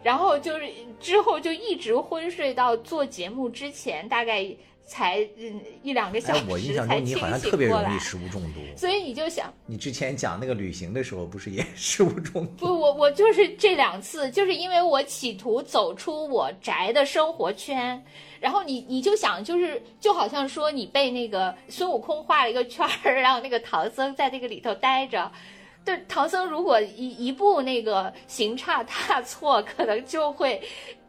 然后就是之后就一直昏睡到做节目之前，大概才嗯一两个小哎，我印象中你好像特别容易。食物中毒。所以你就想，你之前讲那个旅行的时候，不是也食物中毒？不，我我就是这两次，就是因为我企图走出我宅的生活圈，然后你你就想，就是就好像说你被那个孙悟空画了一个圈儿，然后那个唐僧在那个里头待着。对，唐僧如果一一步那个行差踏错，可能就会，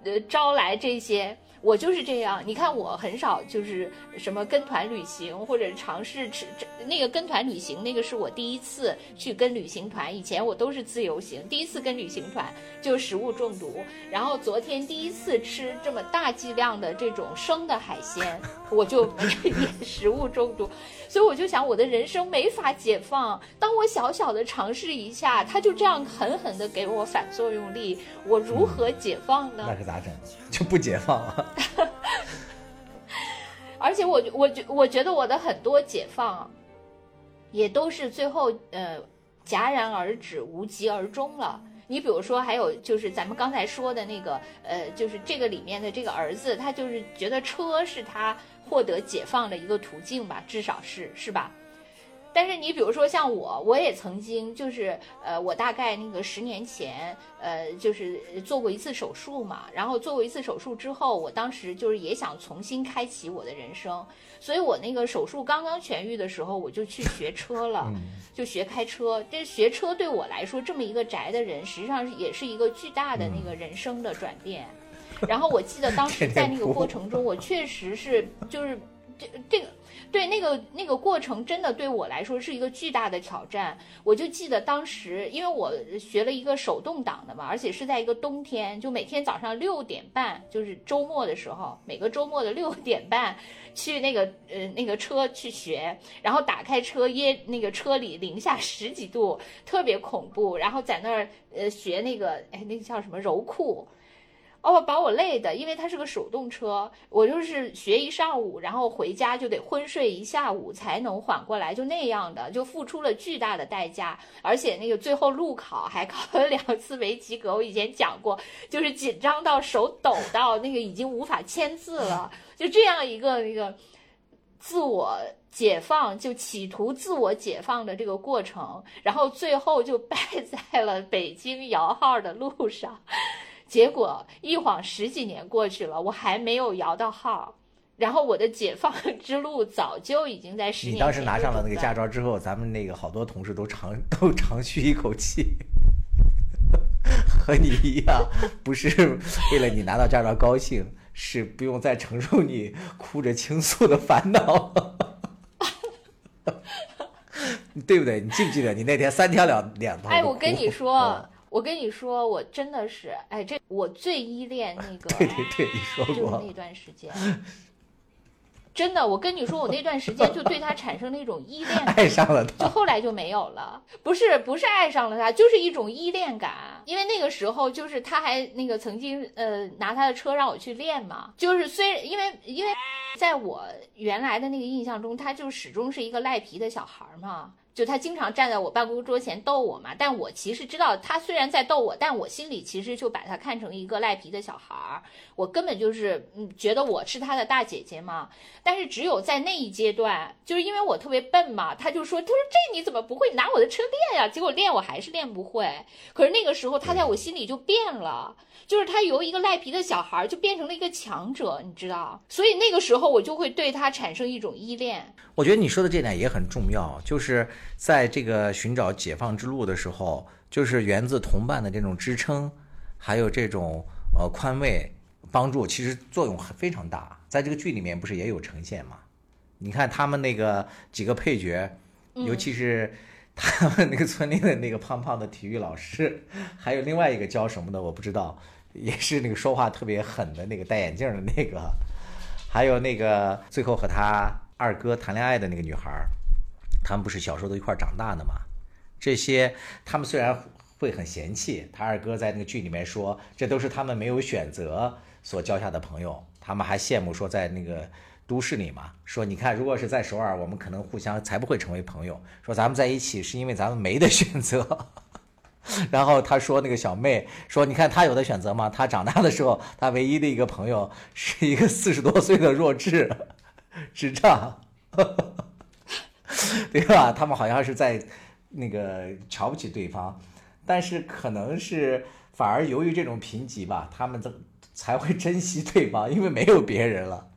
呃，招来这些。我就是这样，你看我很少就是什么跟团旅行或者尝试吃这那个跟团旅行，那个是我第一次去跟旅行团，以前我都是自由行，第一次跟旅行团就食物中毒，然后昨天第一次吃这么大剂量的这种生的海鲜，我就也 食物中毒，所以我就想我的人生没法解放，当我小小的尝试一下，他就这样狠狠的给我反作用力，我如何解放呢？那可咋整？就不解放了。而且我我觉我觉得我的很多解放，也都是最后呃戛然而止、无疾而终了。你比如说，还有就是咱们刚才说的那个呃，就是这个里面的这个儿子，他就是觉得车是他获得解放的一个途径吧，至少是是吧？但是你比如说像我，我也曾经就是呃，我大概那个十年前呃，就是做过一次手术嘛。然后做过一次手术之后，我当时就是也想重新开启我的人生，所以我那个手术刚刚痊愈的时候，我就去学车了，就学开车。这学车对我来说，这么一个宅的人，实际上也是一个巨大的那个人生的转变。然后我记得当 时在那个过程中，我确实是就是这这个。对那个那个过程，真的对我来说是一个巨大的挑战。我就记得当时，因为我学了一个手动挡的嘛，而且是在一个冬天，就每天早上六点半，就是周末的时候，每个周末的六点半去那个呃那个车去学，然后打开车，耶那个车里零下十几度，特别恐怖，然后在那儿呃学那个哎那个叫什么柔库。哦，把我累的，因为它是个手动车，我就是学一上午，然后回家就得昏睡一下午才能缓过来，就那样的，就付出了巨大的代价，而且那个最后路考还考了两次没及格。我以前讲过，就是紧张到手抖到那个已经无法签字了，就这样一个那个自我解放，就企图自我解放的这个过程，然后最后就败在了北京摇号的路上。结果一晃十几年过去了，我还没有摇到号，然后我的解放之路早就已经在十年你当时拿上了那个驾照之后，咱们那个好多同事都长 都长吁一口气，和你一样，不是为了你拿到驾照高兴，是不用再承受你哭着倾诉的烦恼，对不对？你记不记得你那天三天两两头？哎，我跟你说，嗯我跟你说，我真的是，哎，这我最依恋那个，对对对，你说就是过那，段时间。真的，我跟你说，我那段时间就对他产生了一种依恋感，爱上了他就，后来就没有了。不是不是爱上了他，就是一种依恋感。因为那个时候就是他还那个曾经呃拿他的车让我去练嘛，就是虽然因为因为在我原来的那个印象中，他就始终是一个赖皮的小孩儿嘛。就他经常站在我办公桌前逗我嘛，但我其实知道他虽然在逗我，但我心里其实就把他看成一个赖皮的小孩儿，我根本就是嗯觉得我是他的大姐姐嘛。但是只有在那一阶段，就是因为我特别笨嘛，他就说他说这你怎么不会拿我的车练呀、结果练我还是练不会。可是那个时候他在我心里就变了。就是他由一个赖皮的小孩儿就变成了一个强者，你知道？所以那个时候我就会对他产生一种依恋。我觉得你说的这点也很重要，就是在这个寻找解放之路的时候，就是源自同伴的这种支撑，还有这种呃宽慰、帮助，其实作用非常大。在这个剧里面不是也有呈现吗？你看他们那个几个配角，尤其是他们那个村里的那个胖胖的体育老师，还有另外一个教什么的我不知道，也是那个说话特别狠的那个戴眼镜的那个，还有那个最后和他二哥谈恋爱的那个女孩，他们不是小时候都一块长大的吗？这些他们虽然会很嫌弃，他二哥在那个剧里面说，这都是他们没有选择所交下的朋友，他们还羡慕说在那个都市里嘛，说你看，如果是在首尔，我们可能互相才不会成为朋友。说咱们在一起是因为咱们没得选择。然后他说那个小妹说，你看他有的选择吗？他长大的时候，他唯一的一个朋友是一个四十多岁的弱智 智障，对吧？他们好像是在那个瞧不起对方，但是可能是反而由于这种贫瘠吧，他们才才会珍惜对方，因为没有别人了。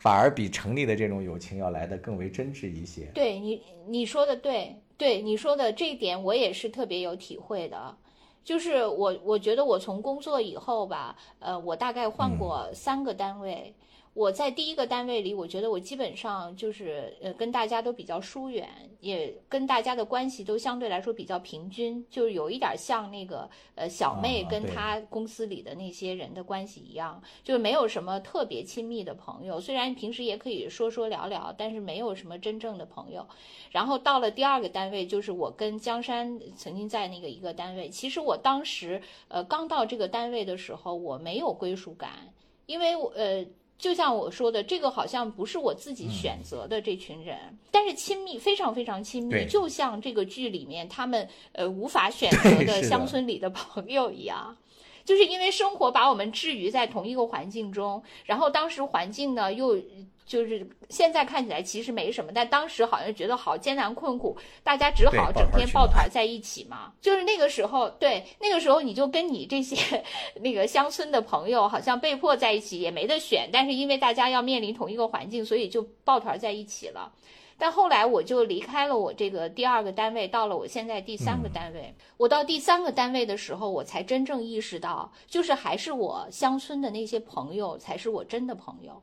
反而比成立的这种友情要来的更为真挚一些。对你你说的对，对你说的这一点我也是特别有体会的。就是我我觉得我从工作以后吧，呃，我大概换过三个单位。我在第一个单位里，我觉得我基本上就是呃跟大家都比较疏远，也跟大家的关系都相对来说比较平均，就是有一点像那个呃小妹跟她公司里的那些人的关系一样，就是没有什么特别亲密的朋友，虽然平时也可以说说聊聊，但是没有什么真正的朋友。然后到了第二个单位，就是我跟江山曾经在那个一个单位，其实我当时呃刚到这个单位的时候，我没有归属感，因为我呃。就像我说的，这个好像不是我自己选择的这群人，但是亲密非常非常亲密，就像这个剧里面他们呃无法选择的。乡村里的朋友一样。就是因为生活把我们置于在同一个环境中，然后当时环境呢又就是现在看起来其实没什么，但当时好像觉得好艰难困苦，大家只好整天抱团在一起嘛。就是那个时候，对那个时候你就跟你这些 那个乡村的朋友好像被迫在一起，也没得选，但是因为大家要面临同一个环境，所以就抱团在一起了。但后来我就离开了我这个第二个单位，到了我现在第三个单位。我到第三个单位的时候，我才真正意识到，就是还是我乡村的那些朋友才是我真的朋友。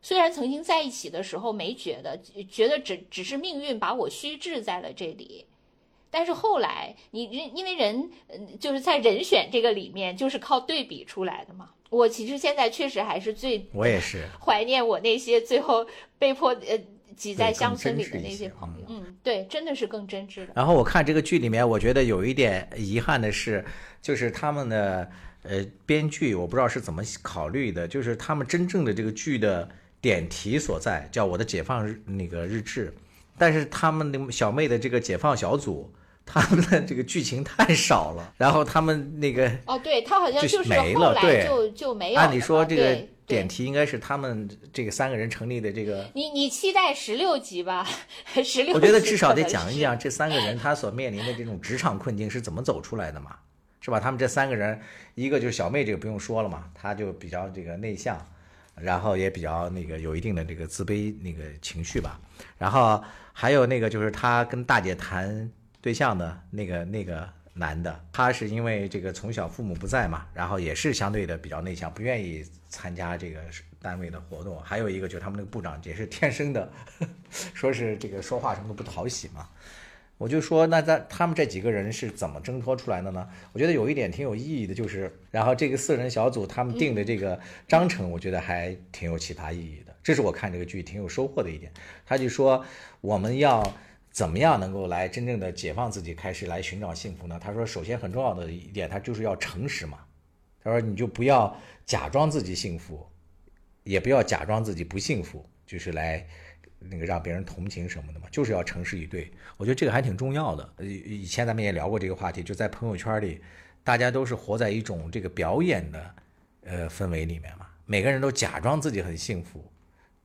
虽然曾经在一起的时候没觉得，觉得只只是命运把我虚掷在了这里，但是后来你人因为人，嗯，就是在人选这个里面，就是靠对比出来的嘛。我其实现在确实还是最我也是，怀念我那些最后被迫呃挤在乡村里的那些些朋友。嗯，对，真的是更真挚的。然后我看这个剧里面，我觉得有一点遗憾的是，就是他们的呃编剧，我不知道是怎么考虑的，就是他们真正的这个剧的点题所在，叫我的解放日那个日志，但是他们的小妹的这个解放小组。他们的这个剧情太少了，然后他们那个哦，对他好像就就是没了对就就没有了。按理说这个点题应该是他们这个三个人成立的这个你你期待十六集吧，十六。我觉得至少得讲一讲这三个人他所面临的这种职场困境是怎么走出来的嘛，是吧？他们这三个人，一个就是小妹，这个不用说了嘛，她就比较这个内向，然后也比较那个有一定的这个自卑那个情绪吧。然后还有那个就是他跟大姐谈对象的那个那个男的，他是因为这个从小父母不在嘛，然后也是相对的比较内向，不愿意参加这个单位的活动。还有一个就是他们那个部长也是天生的，说是这个说话什么都不讨喜嘛。我就说，那在他们这几个人是怎么挣脱出来的呢？我觉得有一点挺有意义的，就是，然后这个四人小组他们定的这个章程，我觉得还挺有启发意义的。这是我看这个剧挺有收获的一点。他就说，我们要怎么样能够来真正的解放自己，开始来寻找幸福呢？他说，首先很重要的一点，他就是要诚实嘛。他说，你就不要假装自己幸福，也不要假装自己不幸福，就是来那个让别人同情什么的嘛，就是要诚实以对。我觉得这个还挺重要的。呃，以前咱们也聊过这个话题，就在朋友圈里，大家都是活在一种这个表演的呃氛围里面嘛，每个人都假装自己很幸福，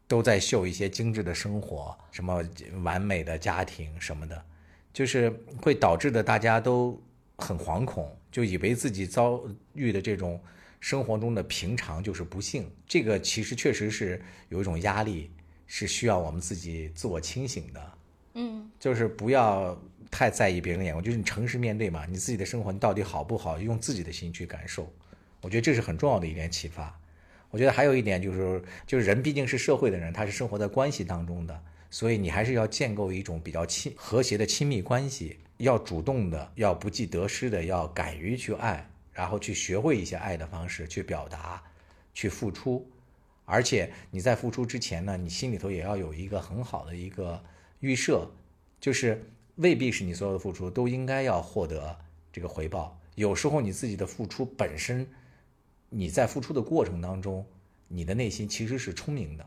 都在秀一些精致的生活，什么完美的家庭什么的，就是会导致的大家都很惶恐，就以为自己遭遇的这种生活中的平常就是不幸。这个其实确实是有一种压力，是需要我们自己自我清醒的。嗯，就是不要太在意别人的眼光，就是你诚实面对嘛，你自己的生活你到底好不好，用自己的心去感受。我觉得这是很重要的一点启发。我觉得还有一点就是，就是人毕竟是社会的人，他是生活在关系当中的，所以你还是要建构一种比较亲和谐的亲密关系，要主动的，要不计得失的，要敢于去爱，然后去学会一些爱的方式去表达，去付出。而且你在付出之前呢，你心里头也要有一个很好的一个预设，就是未必是你所有的付出都应该要获得这个回报。有时候你自己的付出本身，你在付出的过程当中，你的内心其实是充盈的。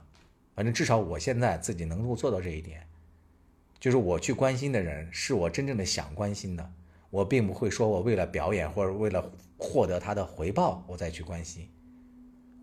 反正至少我现在自己能够做到这一点，就是我去关心的人是我真正的想关心的，我并不会说我为了表演或者为了获得他的回报我再去关心。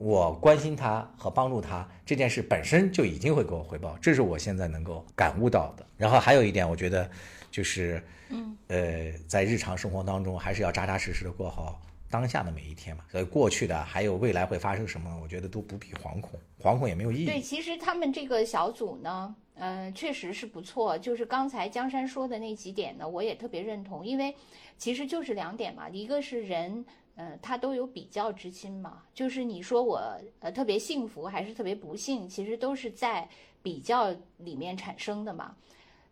我关心他和帮助他这件事本身就已经会给我回报，这是我现在能够感悟到的。然后还有一点，我觉得就是，嗯，呃，在日常生活当中，还是要扎扎实实的过好当下的每一天嘛。所以过去的还有未来会发生什么，我觉得都不必惶恐，惶恐也没有意义对，其实他们这个小组呢，嗯，确实是不错。就是刚才江山说的那几点呢，我也特别认同，因为其实就是两点嘛，一个是人。呃，他都有比较之心嘛，就是你说我呃特别幸福还是特别不幸，其实都是在比较里面产生的嘛。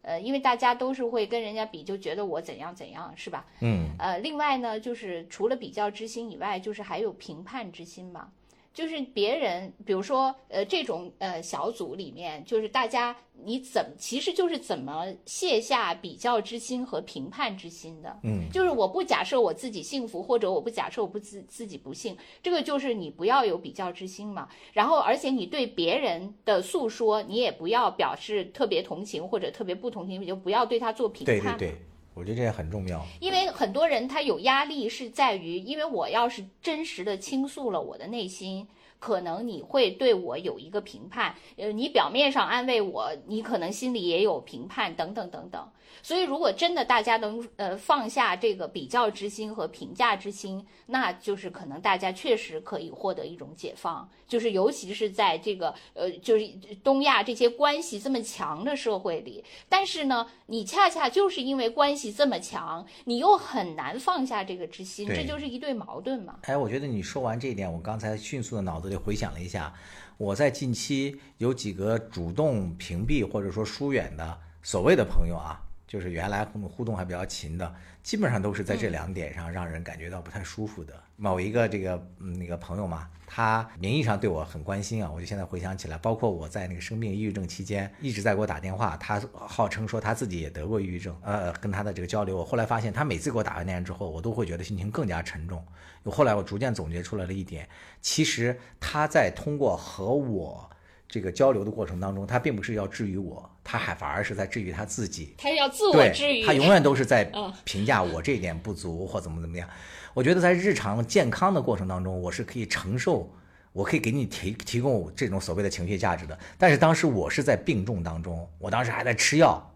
呃，因为大家都是会跟人家比，就觉得我怎样怎样，是吧？嗯，呃，另外呢，就是除了比较之心以外，就是还有评判之心嘛。就是别人，比如说，呃，这种呃小组里面，就是大家你怎，其实就是怎么卸下比较之心和评判之心的。嗯，就是我不假设我自己幸福，或者我不假设我不自自己不幸，这个就是你不要有比较之心嘛。然后，而且你对别人的诉说，你也不要表示特别同情或者特别不同情，你就不要对他做评判。对对对，我觉得这也很重要。因为很多人他有压力是在于，因为我要是真实的倾诉了我的内心，可能你会对我有一个评判，呃，你表面上安慰我，你可能心里也有评判，等等等等。所以，如果真的大家能呃放下这个比较之心和评价之心，那就是可能大家确实可以获得一种解放。就是尤其是在这个呃，就是东亚这些关系这么强的社会里，但是呢，你恰恰就是因为关系这么强，你又很难放下这个之心，这就是一对矛盾嘛。哎，我觉得你说完这一点，我刚才迅速的脑子里回想了一下，我在近期有几个主动屏蔽或者说疏远的所谓的朋友啊，就是原来和我们互动还比较勤的，基本上都是在这两点上让人感觉到不太舒服的。某一个这个嗯那个朋友嘛，他名义上对我很关心啊，我就现在回想起来，包括我在那个生病抑郁症期间，一直在给我打电话，他号称说他自己也得过抑郁症，呃，跟他的这个交流，我后来发现他每次给我打完电话之后，我都会觉得心情更加沉重。后来我逐渐总结出来了一点，其实他在通过和我这个交流的过程当中，他并不是要治愈我，他还反而是在治愈他自己。他要自我对治愈，他永远都是在 嗯评价我这一点不足或怎么怎么样。我觉得在日常健康的过程当中，我是可以承受，我可以给你提提供这种所谓的情绪价值的。但是当时我是在病重当中，我当时还在吃药，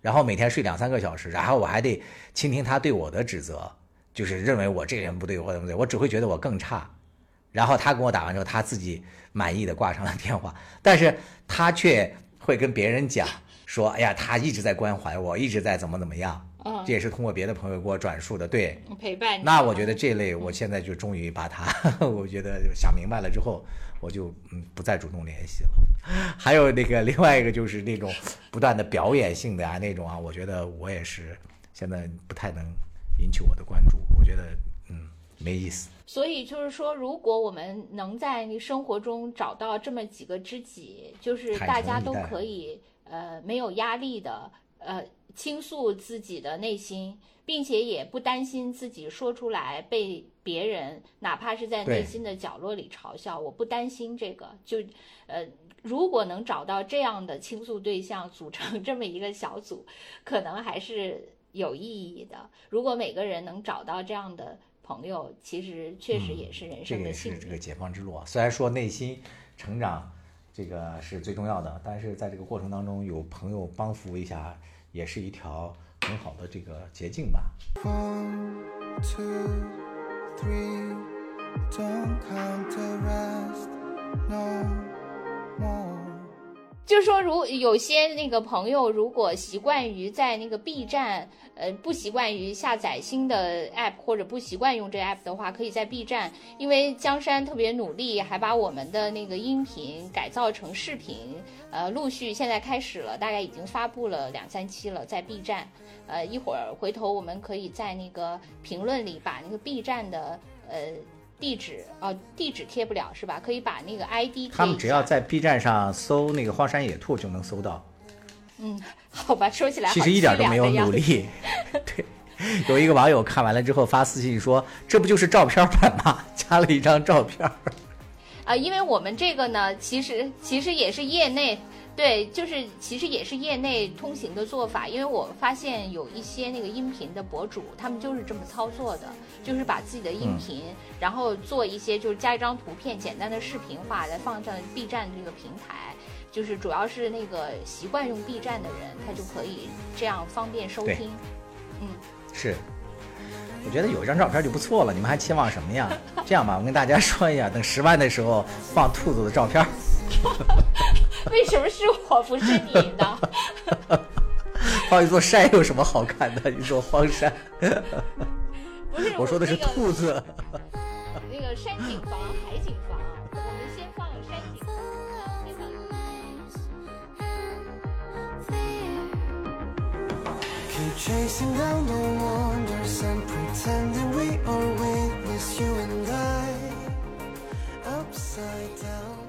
然后每天睡两三个小时，然后我还得倾听他对我的指责，就是认为我这个人不对或怎么对，我只会觉得我更差。然后他跟我打完之后，他自己满意的挂上了电话，但是他却会跟别人讲说：“哎呀，他一直在关怀我，一直在怎么怎么样。”嗯这也是通过别的朋友给我转述的。对，陪伴你。那我觉得这类，我现在就终于把他，我觉得想明白了之后，我就嗯不再主动联系了。还有那个另外一个就是那种不断的表演性的啊那种啊，我觉得我也是现在不太能引起我的关注，我觉得嗯没意思。所以就是说，如果我们能在你生活中找到这么几个知己，就是大家都可以呃没有压力的呃倾诉自己的内心，并且也不担心自己说出来被别人哪怕是在内心的角落里嘲笑，我不担心这个。就呃，如果能找到这样的倾诉对象，组成这么一个小组，可能还是有意义的。如果每个人能找到这样的朋友，其实确实也是人这个也生的幸运。是这个解放之路啊。虽然说内心成长这个是最重要的，但是在这个过程当中有朋友帮扶一下，也是一条很好的这个捷径吧。One, two, three, don't count the rest no more. 就说，如有些那个朋友如果习惯于在那个 B 站，呃，不习惯于下载新的 app 或者不习惯用这 app 的话，可以在 B 站，因为江山特别努力，还把我们的那个音频改造成视频，呃，陆续现在开始了，大概已经发布了两三期了，在 B 站，呃，一会儿回头我们可以在那个评论里把那个 B 站的呃地址啊、地址贴不了是吧？可以把那个 ID。他们只要在 B 站上搜那个荒山野兔就能搜到，嗯，好吧，说起来其实一点都没有。努力。对，有一个网友看完了之后发私信说：“这不就是照片版吗？加了一张照片。啊，因为我们这个呢，其实其实也是业内，对，就是其实也是业内通行的做法。因为我发现有一些那个音频的博主，他们就是这么操作的，就是把自己的音频，然后做一些就是加一张图片，简单的视频化再放上 B 站这个平台。就是主要是那个习惯用 B 站的人，他就可以这样方便收听。嗯，是，我觉得有一张照片就不错了，你们还期望什么呀？这样吧，我跟大家说一下，等十万的时候放兔子的照片。为什么是我不是你呢？放一座山有什么好看的？一座荒山。不是，我说的是那个兔子。那个山景房、海景房，我们先 Keep chasing down the wonders and pretending we are weightless, you and I. Upside down.